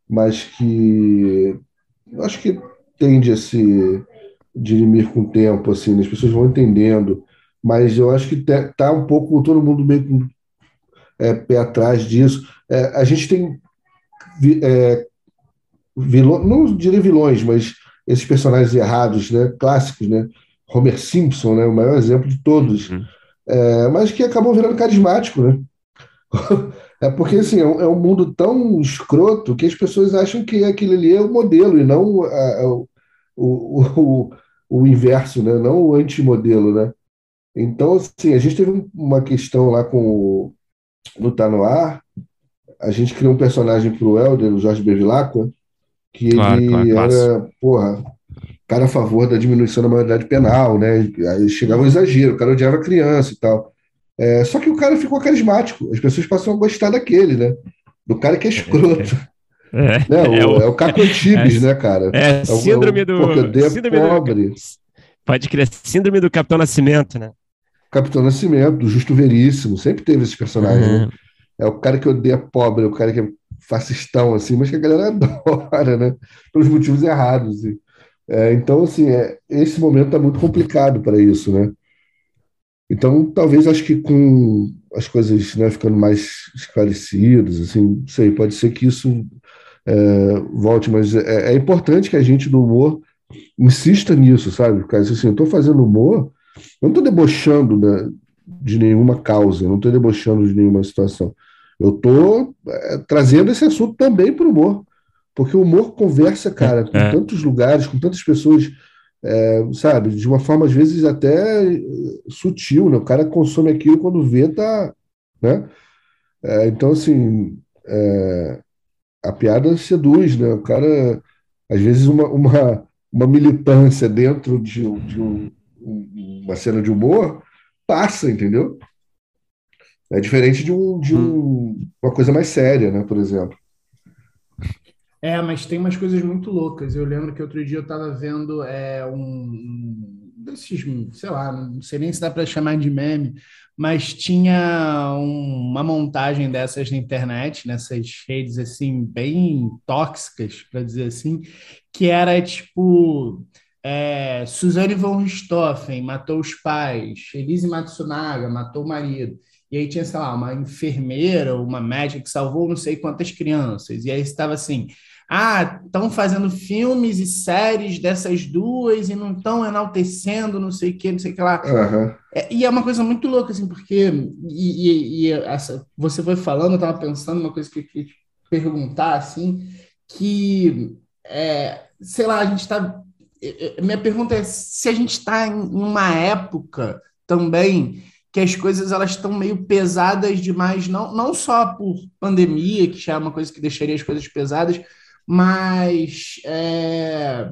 mas que acho que tende a se dirimir com o tempo, assim, né? as pessoas vão entendendo, mas eu acho que tá um pouco todo mundo meio com é, pé atrás disso. É, a gente tem é, vilões, não diria vilões, mas esses personagens errados, né, clássicos, né, Homer Simpson, né, o maior exemplo de todos, uhum. é, mas que acabou virando carismático, né? É porque assim, é um, é um, mundo tão escroto que as pessoas acham que aquele ali é o modelo e não a, a, o, o, o, o, inverso, né? não o antimodelo. Né? Então, assim, a gente teve uma questão lá com o, no Tá No Ar, a gente criou um personagem para o Helder, o Jorge Bevilacqua, que claro, ele claro, era, porra, cara a favor da diminuição da maioridade penal, né? Aí chegava um exagero, o cara odiava criança e tal. É, só que o cara ficou carismático, as pessoas passam a gostar daquele, né? Do cara que é escroto. É, né? o, é, o, é o Caco Antibes, é, né, cara? É, é síndrome do. Porque síndrome pobre. Do, pode crer, síndrome do Capitão Nascimento, né? Capitão Nascimento, do Justo Veríssimo, sempre teve esse personagem. Uhum. Né? É o cara que odeia pobre, é o cara que é fascistão, assim, mas que a galera adora, né? Pelos motivos errados. Assim. É, então, assim, é, esse momento está muito complicado para isso, né? Então, talvez acho que com as coisas né, ficando mais esclarecidas, assim, não sei, pode ser que isso é, volte, mas é, é, importante que a gente do humor insista nisso, sabe? Porque assim, eu estou fazendo humor, eu não estou debochando né, de nenhuma causa, não estou debochando de nenhuma situação. Eu estou é, trazendo esse assunto também para o humor, porque o humor conversa, cara, com é. tantos lugares, com tantas pessoas, é, sabe, de uma forma às vezes até eh, sutil, né? O cara consome aquilo quando vê, tá, né? É, então, assim, é, a piada seduz, né? O cara, às vezes, uma, uma, uma militância dentro de, de um, uma cena de humor passa, entendeu? É diferente de, um, de um, uma coisa mais séria, né, por exemplo. É, mas tem umas coisas muito loucas. Eu lembro que outro dia eu estava vendo é, um desses, sei lá, não sei nem se dá para chamar de meme, mas tinha um, uma montagem dessas na internet, nessas redes assim, bem tóxicas, para dizer assim, que era tipo. É, Suzane von Richthofen matou os pais, Elise Matsunaga matou o marido. E aí tinha, sei lá, uma enfermeira, uma médica que salvou não sei quantas crianças. E aí estava assim: ah, estão fazendo filmes e séries dessas duas e não estão enaltecendo, não sei o que, não sei o que lá. Uhum. É, e é uma coisa muito louca, assim, porque e, e, e essa, você foi falando, eu estava pensando uma coisa que eu queria te perguntar, assim, que, é, sei lá, a gente está. Minha pergunta é se a gente está em uma época também que as coisas elas estão meio pesadas demais, não, não só por pandemia, que já é uma coisa que deixaria as coisas pesadas, mas é,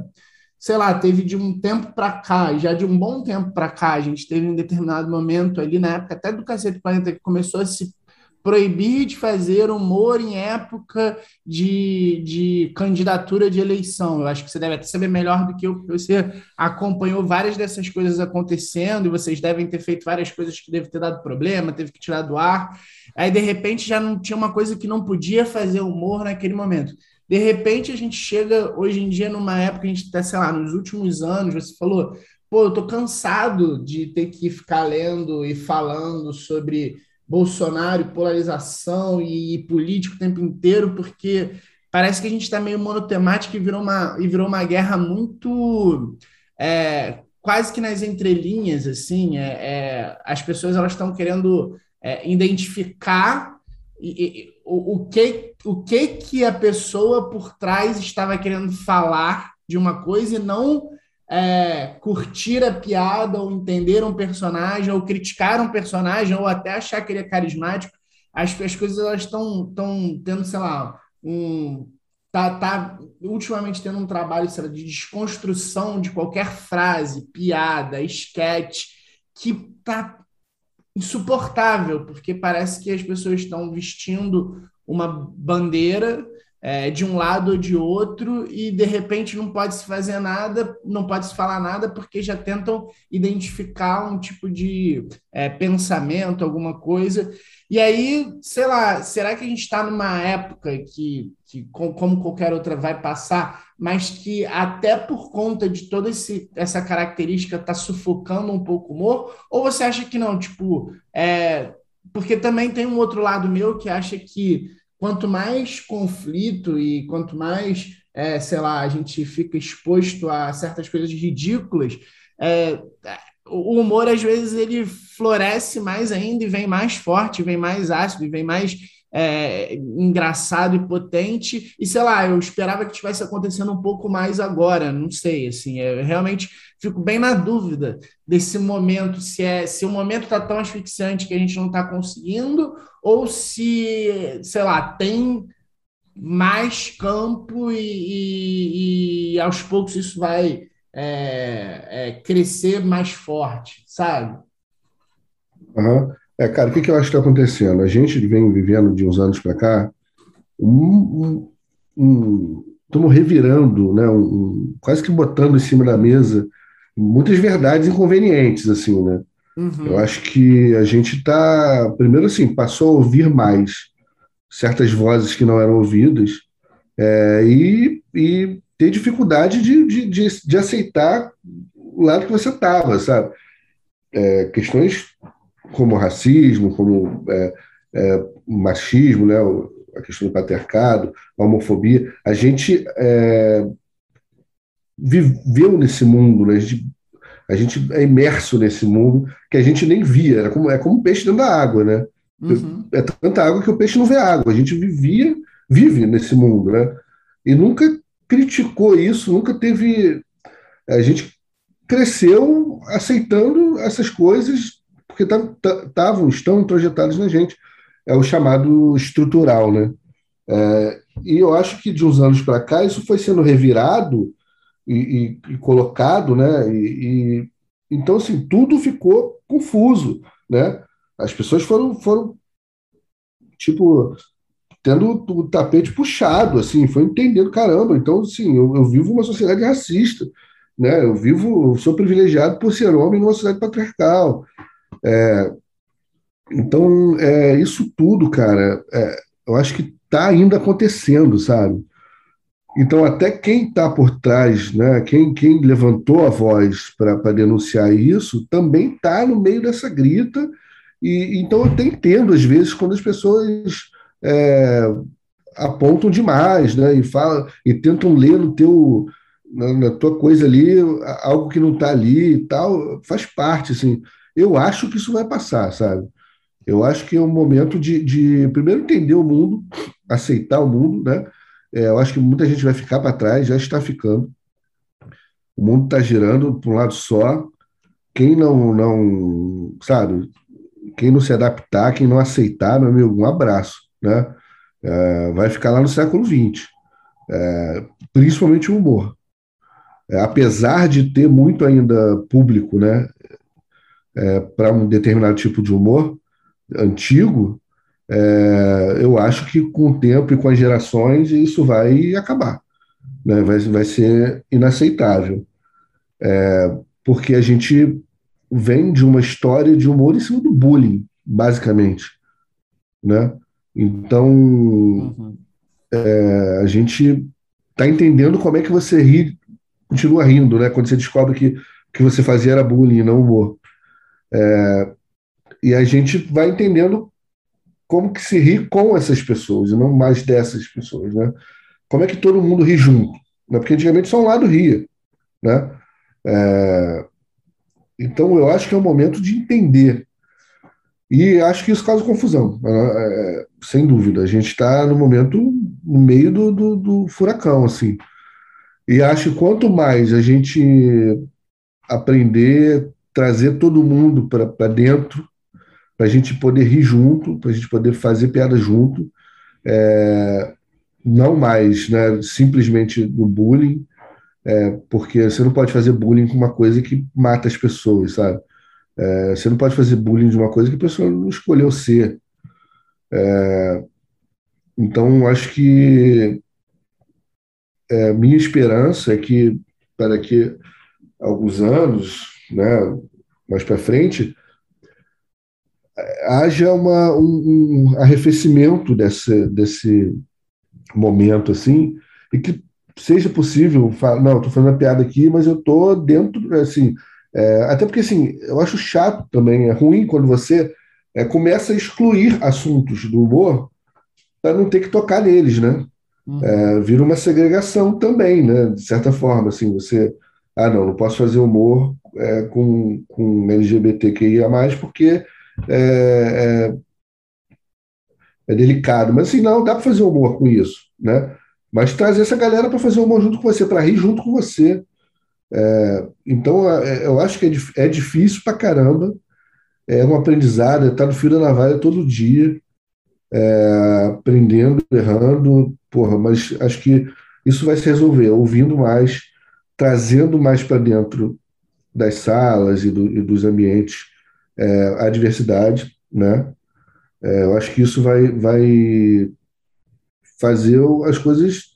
sei lá, teve de um tempo para cá, já de um bom tempo para cá, a gente teve um determinado momento ali na época até do Cacete Planeta que começou a se proibir de fazer humor em época de, de candidatura de eleição. Eu acho que você deve até saber melhor do que eu, porque você acompanhou várias dessas coisas acontecendo e vocês devem ter feito várias coisas que devem ter dado problema, teve que tirar do ar. Aí, de repente, já não tinha uma coisa que não podia fazer humor naquele momento. De repente, a gente chega hoje em dia numa época, a gente está, sei lá, nos últimos anos, você falou, pô, eu tô cansado de ter que ficar lendo e falando sobre Bolsonaro, polarização e, e político o tempo inteiro, porque parece que a gente está meio monotemático e virou uma, e virou uma guerra muito. É, quase que nas entrelinhas, assim, é, é as pessoas elas estão querendo é, identificar e, e, o, o, que, o que que a pessoa por trás estava querendo falar de uma coisa e não é, curtir a piada ou entender um personagem ou criticar um personagem ou até achar que ele é carismático. As, as coisas elas estão tendo, sei lá, um, tá, tá ultimamente tendo um trabalho lá, de desconstrução de qualquer frase, piada, esquete, que tá insuportável, porque parece que as pessoas estão vestindo uma bandeira é, de um lado ou de outro e de repente não pode se fazer nada, não pode se falar nada porque já tentam identificar um tipo de é, pensamento, alguma coisa. E aí, sei lá, será que a gente está numa época que, que, como qualquer outra, vai passar, mas que até por conta de toda esse, essa característica está sufocando um pouco o humor? Ou você acha que não? Tipo, é, porque também tem um outro lado meu que acha que quanto mais conflito e quanto mais, é, sei lá, a gente fica exposto a certas coisas ridículas, é, o humor, às vezes, ele floresce mais ainda e vem mais forte, vem mais ácido, vem mais é, engraçado e potente. E sei lá, eu esperava que tivesse acontecendo um pouco mais agora, não sei, assim, eu realmente fico bem na dúvida desse momento, se é se o momento está tão asfixiante que a gente não está conseguindo, ou se, sei lá, tem mais campo e, e, e aos poucos isso vai é, é, crescer mais forte, sabe? Uhum. É, cara, o que, que eu acho que está acontecendo? A gente vem vivendo de uns anos para cá, um, um, estamos revirando, né, um, quase que botando em cima da mesa muitas verdades inconvenientes, assim, né? Uhum. Eu acho que a gente está, primeiro assim, passou a ouvir mais certas vozes que não eram ouvidas é, e, e ter dificuldade de, de, de, de aceitar o lado que você estava, sabe? É, questões como racismo, como é, é, machismo, né, a questão do patriarcado, a homofobia, a gente é, viveu nesse mundo, né, a, gente, a gente é imerso nesse mundo que a gente nem via, é como, é como um peixe dentro da água, né? Uhum. É tanta água que o peixe não vê água, a gente vivia, vive nesse mundo, né? E nunca criticou isso, nunca teve. A gente cresceu aceitando essas coisas porque estavam, estão introjetados na gente. É o chamado estrutural, né? É, e eu acho que de uns anos para cá isso foi sendo revirado e, e, e colocado, né? E, e, então assim tudo ficou confuso, né? As pessoas foram, foram tipo tendo o tapete puxado, assim, foi entendendo, caramba, então, assim, eu, eu vivo uma sociedade racista, né? Eu vivo, eu sou privilegiado por ser homem numa sociedade patriarcal, é, então, é, isso tudo, cara, é, eu acho que está ainda acontecendo, sabe? Então, até quem está por trás, né, quem, quem levantou a voz para denunciar isso, também está no meio dessa grita. E então, eu até entendo, às vezes, quando as pessoas é, apontam demais né, e, falam, e tentam ler no teu, na, na tua coisa ali algo que não está ali e tal, faz parte, assim. Eu acho que isso vai passar, sabe? Eu acho que é um momento de, de primeiro entender o mundo, aceitar o mundo, né? É, eu acho que muita gente vai ficar para trás, já está ficando. O mundo está girando para um lado só. Quem não, não, sabe? Quem não se adaptar, quem não aceitar, meu amigo, um abraço, né? É, vai ficar lá no século XX, é, principalmente o humor. É, apesar de ter muito ainda público, né? É, para um determinado tipo de humor antigo, é, eu acho que com o tempo e com as gerações isso vai acabar, né? vai, vai ser inaceitável, é, porque a gente vem de uma história de humor em cima do bullying, basicamente, né? Então uhum. é, a gente está entendendo como é que você ri, continua rindo, né? Quando você descobre que o que você fazia era bullying, não humor. É, e a gente vai entendendo como que se ri com essas pessoas, e não mais dessas pessoas, né? Como é que todo mundo ri junto? Né? Porque antigamente só um lado ria, né? É, então eu acho que é o momento de entender. E acho que isso causa confusão, né? é, sem dúvida. A gente está no momento no meio do, do, do furacão, assim. E acho que quanto mais a gente aprender trazer todo mundo para dentro, para a gente poder rir junto, para a gente poder fazer piada junto, é, não mais né, simplesmente no bullying, é, porque você não pode fazer bullying com uma coisa que mata as pessoas, sabe? É, você não pode fazer bullying de uma coisa que a pessoa não escolheu ser. É, então, acho que é, minha esperança é que para a alguns anos, né, mais para frente, haja uma, um, um, arrefecimento desse, desse momento assim e que seja possível não, estou fazendo a piada aqui, mas eu estou dentro, assim, é, até porque assim, eu acho chato também, é ruim quando você é, começa a excluir assuntos do humor para não ter que tocar neles, né? Uhum. É, vira uma segregação também, né? De certa forma, assim, você, ah, não, não posso fazer humor é, com, com LGBTQIA+, porque é, é, é delicado. Mas assim, não, dá para fazer humor com isso, né? Mas trazer essa galera para fazer humor junto com você, para rir junto com você. É, então, é, eu acho que é, é difícil para caramba, é um aprendizado, estar no fio da navalha todo dia, aprendendo, errando, porra, mas acho que isso vai se resolver, ouvindo mais, trazendo mais para dentro das salas e, do, e dos ambientes é, a diversidade, né? É, eu acho que isso vai, vai fazer as coisas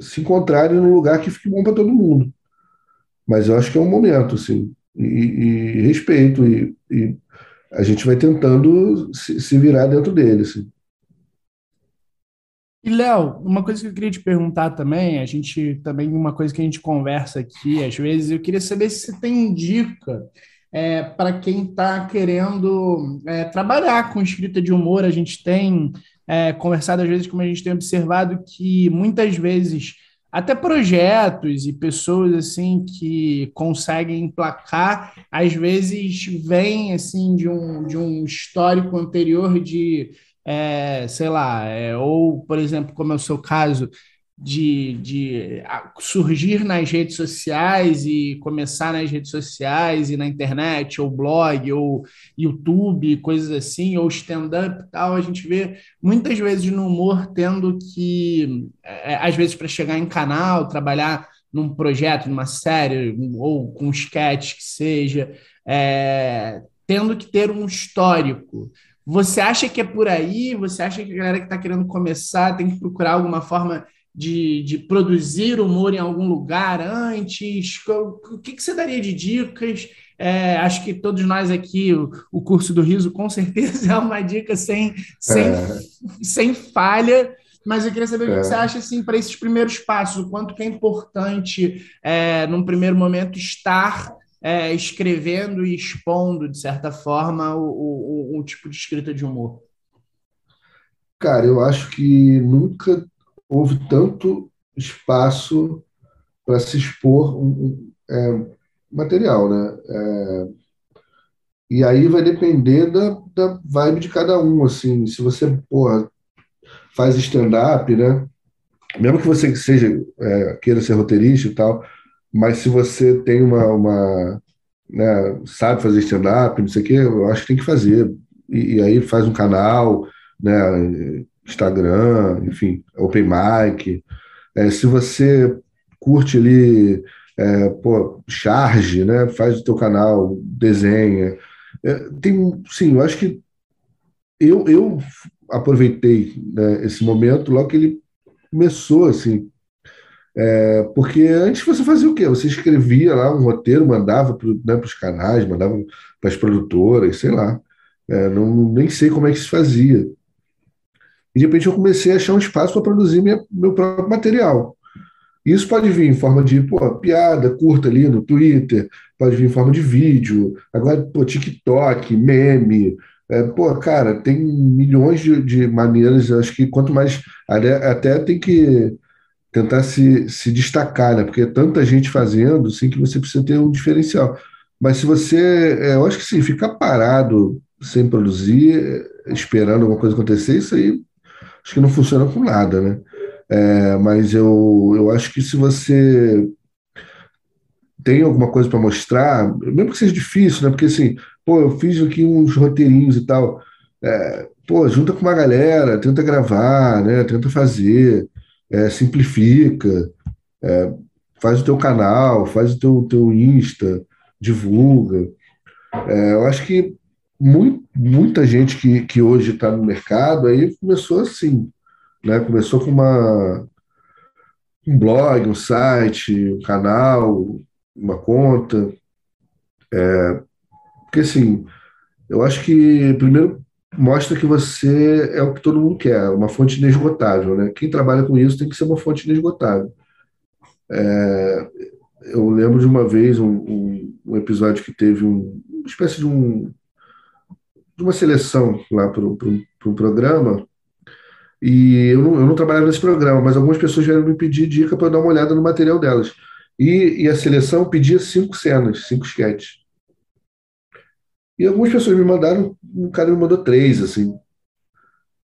se encontrarem num lugar que fique bom para todo mundo. Mas eu acho que é um momento, assim, e, e respeito, e, e, a gente vai tentando se, se virar dentro dele, assim. E, Léo, uma coisa que eu queria te perguntar também, a gente também, uma coisa que a gente conversa aqui, às vezes, eu queria saber se você tem dica é, para quem está querendo é, trabalhar com escrita de humor. A gente tem é, conversado, às vezes, como a gente tem observado, que muitas vezes até projetos e pessoas assim que conseguem emplacar, às vezes vêm assim de um, de um histórico anterior de é, sei lá, é, ou, por exemplo, como é o seu caso, de, de surgir nas redes sociais e começar nas redes sociais e na internet, ou blog, ou YouTube, coisas assim, ou stand-up e tal, a gente vê muitas vezes no humor tendo que, é, às vezes, para chegar em canal, trabalhar num projeto, numa série, ou com um sketch que seja, é, tendo que ter um histórico. Você acha que é por aí? Você acha que a galera que está querendo começar tem que procurar alguma forma de, de produzir humor em algum lugar antes? O que, que você daria de dicas? É, acho que todos nós aqui, o, o, curso do riso, com certeza é uma dica sem, sem, é. sem falha. Mas eu queria saber é. o que você acha assim, para esses primeiros passos, o quanto que é importante, é, num primeiro momento, estar é, escrevendo e expondo, de certa forma, o, o, o, tipo de escrita de humor? Cara, eu acho que nunca houve tanto espaço para se expor um, é, material, né? É, e aí vai depender da, da vibe de cada um, assim. Se você, porra, faz stand-up, né? Mesmo que você seja, é, queira ser roteirista e tal, mas se você tem uma, uma né, sabe fazer stand-up, não sei o quê, eu acho que tem que fazer. E, e, aí faz um canal, né, Instagram, enfim, open mic. É, se você curte ali, é, pô, charge, né, faz o teu canal, desenha. É, tem, sim, eu acho que eu, eu aproveitei né, esse momento logo que ele começou, assim, é, porque antes você fazia o quê? Você escrevia lá um roteiro, mandava para né, os canais, mandava para as produtoras, sei lá. É, não, nem sei como é que se fazia. E de repente eu comecei a achar um espaço para produzir minha, meu próprio material. Isso pode vir em forma de pô, piada curta ali no Twitter, pode vir em forma de vídeo, agora pô, TikTok, meme. É, pô, cara, tem milhões de, de maneiras. Acho que quanto mais. Até tem que tentar se, se destacar, né? Porque é tanta gente fazendo, sim, que você precisa ter um diferencial. Mas se você, é, eu acho que sim, ficar parado sem produzir, esperando alguma coisa acontecer, isso aí acho que não funciona com nada, né? É, mas eu, eu acho que se você tem alguma coisa para mostrar, mesmo que seja difícil, né? Porque assim, pô, eu fiz aqui uns roteirinhos e tal. É, pô, junta com uma galera, tenta gravar, né? Tenta fazer é, simplifica, é, faz o teu canal, faz o teu, teu Insta, divulga. É, eu acho que muito, muita gente que, que hoje está no mercado aí começou assim, né? Começou com uma um blog, um site, um canal, uma conta. É, porque assim, eu acho que primeiro mostra que você é o que todo mundo quer, uma fonte inesgotável, né? Quem trabalha com isso tem que ser uma fonte inesgotável. É, eu lembro de uma vez um, um, um episódio que teve um, uma espécie de um de uma seleção lá para um pro programa e eu não, eu não trabalhava nesse programa, mas algumas pessoas vieram me pedir dica para dar uma olhada no material delas. E, e a seleção pedia cinco cenas, cinco sketches. E algumas pessoas me mandaram, um cara me mandou três, assim.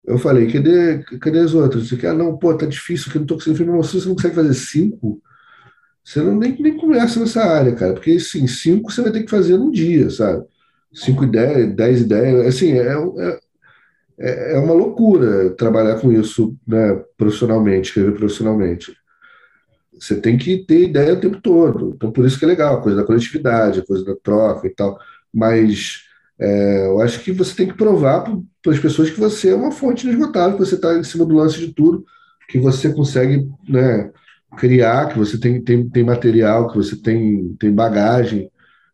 Eu falei, cadê, cadê as outras? Quer? Ah, não, pô, tá difícil, que não tô conseguindo. Falei, você não consegue fazer cinco? Você não nem, nem começa nessa área, cara, porque sim, cinco você vai ter que fazer num dia, sabe? Cinco ideias, dez ideias, assim, é, é, é, é uma loucura trabalhar com isso, né, profissionalmente, escrever profissionalmente. Você tem que ter ideia o tempo todo. Então, por isso que é legal, a coisa da coletividade, a coisa da troca e tal. Mas é, eu acho que você tem que provar para as pessoas que você é uma fonte inesgotável, que você está em cima do lance de tudo, que você consegue né, criar, que você tem, tem, tem material, que você tem, tem bagagem,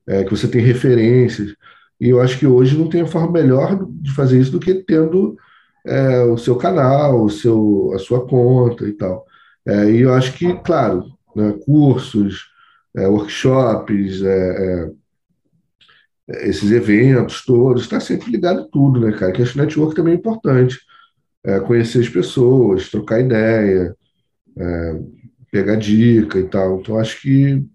é, que você tem referências. E eu acho que hoje não tem forma melhor de fazer isso do que tendo é, o seu canal, o seu, a sua conta e tal. É, e eu acho que, claro, né, cursos, é, workshops, é, é, esses eventos todos, está sempre ligado tudo, né, cara? Que que network também é importante. É, conhecer as pessoas, trocar ideia, pegar dica e tal. Então acho que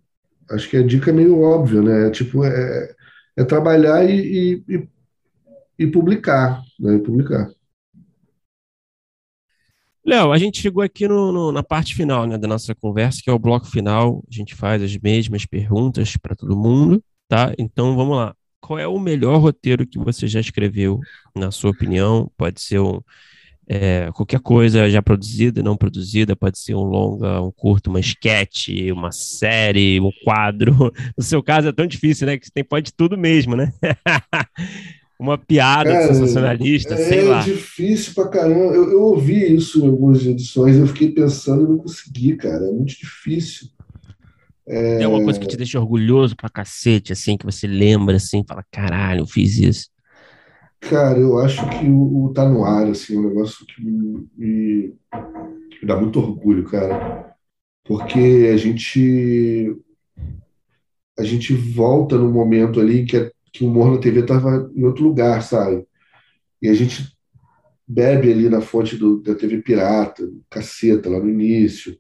acho que a dica é meio óbvia, né? Tipo, é, é trabalhar e, e, e publicar, né? E publicar. Léo, a gente chegou aqui no, no, na parte final né, da nossa conversa, que é o bloco final. A gente faz as mesmas perguntas para todo mundo, tá? Então vamos lá. Qual é o melhor roteiro que você já escreveu, na sua opinião? Pode ser um, é, qualquer coisa já produzida, não produzida, pode ser um longa, um curto, uma sketch, uma série, um quadro. No seu caso é tão difícil, né? Que tem pode tudo mesmo, né? uma piada Cara, sensacionalista, é, sei lá. É difícil pra caramba. Eu, eu, ouvi isso em algumas edições, eu fiquei pensando e não consegui, cara. É muito difícil. É... Tem coisa que te deixa orgulhoso pra cacete, assim, que você lembra, assim, fala, caralho, eu fiz isso. Cara, eu acho que o, o Tá No Ar, assim, é um negócio que me, me, me dá muito orgulho, cara. Porque a gente a gente volta no momento ali que, que o humor na TV estava em outro lugar, sabe? E a gente bebe ali na fonte do, da TV pirata, caceta, lá no início.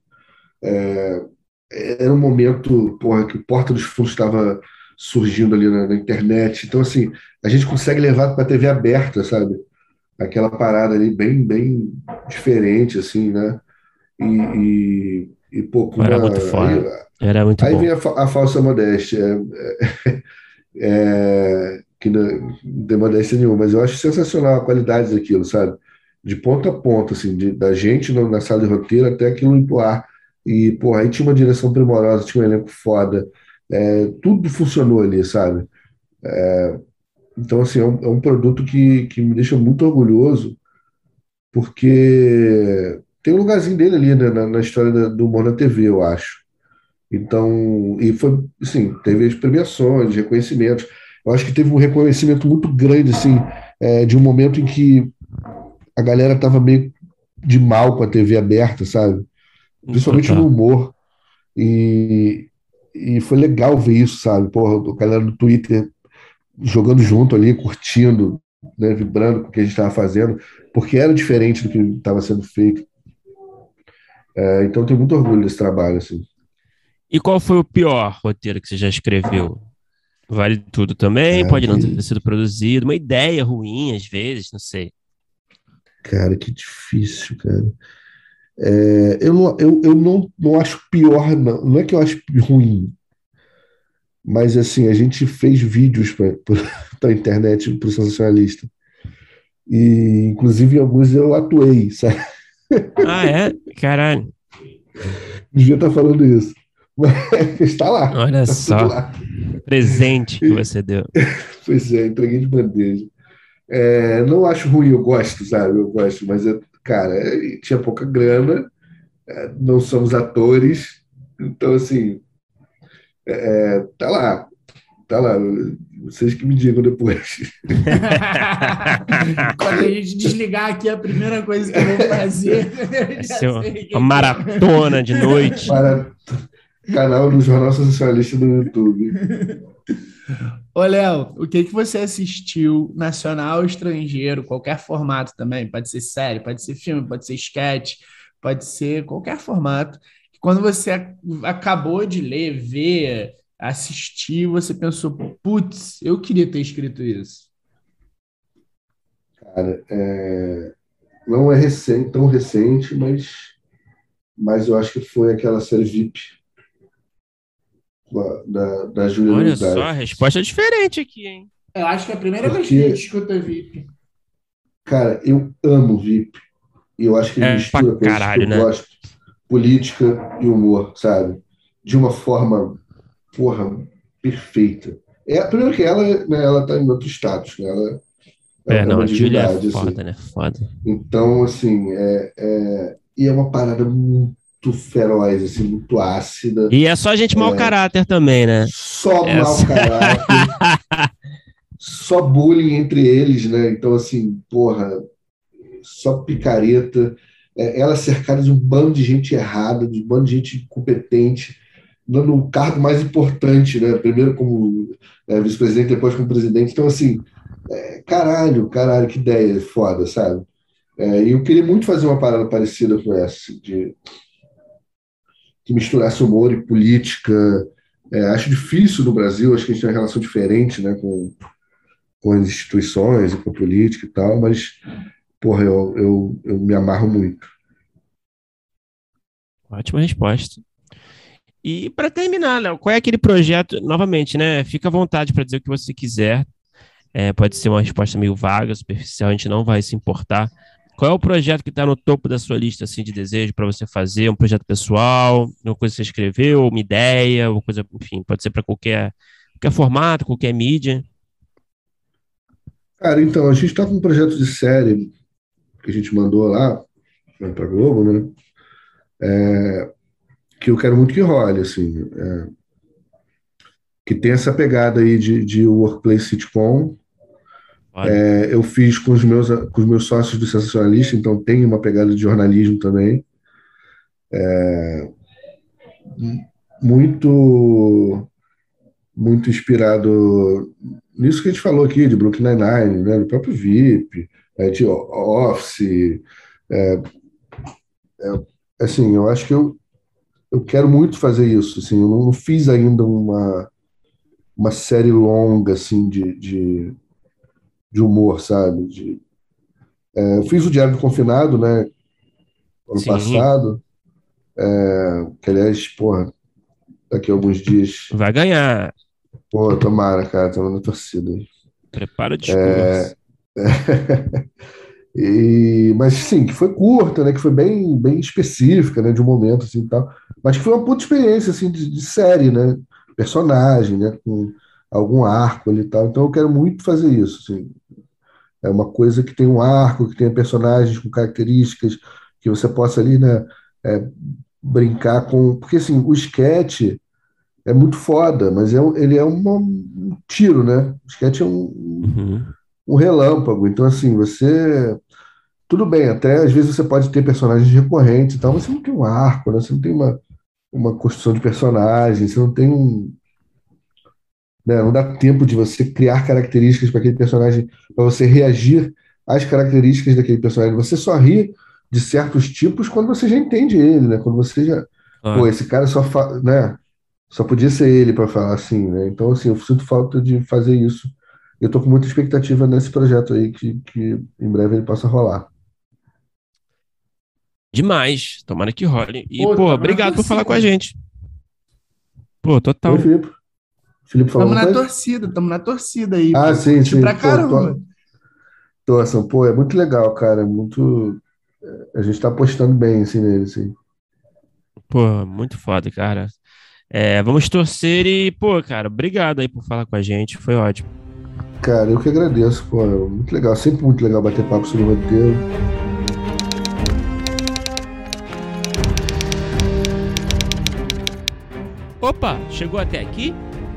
É, era um momento, porra, que o Porta dos Fundos estava surgindo ali na, na, internet. Então, assim, a gente consegue levar para a TV aberta, sabe? Aquela parada ali bem, bem diferente, assim, né? E, e, e pô, Era muito foda. Aí, Era muito aí bom. vem a, a, falsa modéstia. É, é, é, que não, não tem modéstia nenhuma, mas eu acho sensacional a qualidade daquilo, sabe? De ponta a ponta, assim, de, da gente na sala de roteiro até aquilo ir pro ar. E, pô, aí tinha uma direção primorosa, tinha um elenco foda, é, tudo funcionou ali, sabe? É, então, assim, é um, é um, produto que, que me deixa muito orgulhoso, porque tem um lugarzinho dele ali né, na, na, história da, do humor TV, eu acho. Então, e foi, assim, teve as premiações, reconhecimentos. Eu acho que teve um reconhecimento muito grande, assim, é, de um momento em que a galera tava meio de mal com a TV aberta, sabe? Principalmente no humor. E, e foi legal ver isso, sabe? Porra, o galera do Twitter jogando junto ali, curtindo, né, vibrando com o que a gente estava fazendo, porque era diferente do que estava sendo feito. É, então, tenho muito orgulho desse trabalho. Assim. E qual foi o pior roteiro que você já escreveu? Vale tudo também, é, pode não ter sido produzido, uma ideia ruim às vezes, não sei. Cara, que difícil, cara. É, eu não, eu, eu não, não acho pior, não. Não é que eu acho ruim, mas assim, a gente fez vídeos para a internet para o sensacionalista. E inclusive em alguns eu atuei, sabe? Ah, é? Caralho. Devia estar tá falando isso. Mas está lá. Olha tá só. Lá. Presente que você deu. pois é, entreguei de bandeja. É, não acho ruim, eu gosto, sabe? Eu gosto, mas, eu, cara, tinha pouca grana é, não somos atores, então, assim, é, tá lá, tá lá. Vocês que me digam depois. Quando a gente desligar aqui, a primeira coisa que eu vou fazer ser uma, uma maratona de noite. Para canal do Jornal Socialista do YouTube. Ô, Léo, o que, que você assistiu, nacional ou estrangeiro, qualquer formato também? Pode ser série, pode ser filme, pode ser sketch, pode ser qualquer formato. Quando você acabou de ler, ver, assistir, você pensou, putz, eu queria ter escrito isso? Cara, é... não é recente, tão recente, mas, mas eu acho que foi aquela série VIP da, da Julia Olha só, a resposta é diferente aqui, hein? Eu acho que é a primeira Porque, vez que a gente escuta VIP. Cara, eu amo VIP. E eu acho que ele é, mistura coisas caralho, que eu né? gosto. Política e humor, sabe? De uma forma, porra, perfeita. É, primeiro que ela, né, ela tá em outro status, né? Ela, é, é não, a Julia é foda, assim. né? Foda. Então, assim, é, é, e é uma parada muito muito feroz, assim, muito ácida. E é só gente mau é, caráter também, né? Só é mau caráter. só bullying entre eles, né? Então, assim, porra, só picareta. É, ela cercada de um bando de gente errada, de um bando de gente incompetente, no cargo mais importante, né? Primeiro como é, vice-presidente, depois como presidente. Então, assim, é, caralho, caralho, que ideia foda, sabe? É, e eu queria muito fazer uma parada parecida com essa, assim, de que misturasse humor e política. É, acho difícil no Brasil, acho que a gente tem uma relação diferente né, com, com as instituições e com a política e tal, mas, porra, eu, eu, eu me amarro muito. Ótima resposta. E para terminar, Léo, qual é aquele projeto? Novamente, né? Fica à vontade para dizer o que você quiser. É, pode ser uma resposta meio vaga, superficial, a gente não vai se importar. Qual é o projeto que está no topo da sua lista assim, de desejo para você fazer? Um projeto pessoal, uma coisa que você escreveu, uma ideia, uma coisa, enfim, pode ser para qualquer, qualquer formato, qualquer mídia. Cara, então, a gente está com um projeto de série que a gente mandou lá para Globo, né? É, que eu quero muito que role, assim. É, que tem essa pegada aí de, de workplace sitcom, é, eu fiz com os, meus, com os meus sócios do Sensacionalista, então tem uma pegada de jornalismo também. É, muito muito inspirado nisso que a gente falou aqui, de Brooklyn Nine-Nine, né, do próprio VIP, é, de Office. É, é, assim, eu acho que eu, eu quero muito fazer isso. Assim, eu não fiz ainda uma, uma série longa assim, de, de de humor, sabe? De, é, eu fiz o Diário do Confinado, né? Ano Sim. passado. É, que, aliás, porra, daqui a alguns dias. Vai ganhar. Pô, tomara, cara, tô na torcida aí. Prepara discurso. É, é, e, mas sim, que foi curta, né? Que foi bem, bem específica, né? De um momento assim tal. Mas que foi uma puta experiência assim de, de série, né? Personagem, né? Com algum arco ali e tal. Então eu quero muito fazer isso. Assim. É uma coisa que tem um arco, que tenha personagens com características, que você possa ali, né, é, brincar com. Porque assim, o sketch é muito foda, mas é, ele é uma, um tiro, né? O sketch é um, uhum. um relâmpago. Então, assim, você. Tudo bem, até às vezes você pode ter personagens recorrentes e tal, mas você não tem um arco, né? Você não tem uma, uma construção de personagem, você não tem um, né? Não dá tempo de você criar características para aquele personagem, para você reagir às características daquele personagem. Você só ri de certos tipos quando você já entende ele, né? Quando você já. Ah. Pô, esse cara só. Fa... Né? Só podia ser ele para falar assim, né? Então, assim, eu sinto falta de fazer isso. Eu tô com muita expectativa nesse projeto aí, que, que em breve ele possa rolar. Demais. Tomara que role. E, pô, pô obrigado por falar com a gente. Pô, total. Oi. Felipe falou. Estamos na coisa? torcida, estamos na torcida aí. Ah, sim, sim. Pra caramba. Torçam, pô, é muito legal, cara. É muito. A gente tá apostando bem assim nele, sim. Pô, muito foda, cara. É, vamos torcer e, pô, cara, obrigado aí por falar com a gente. Foi ótimo. Cara, eu que agradeço, pô. Muito legal. Sempre muito legal bater papo sobre o roteiro. Opa, chegou até aqui?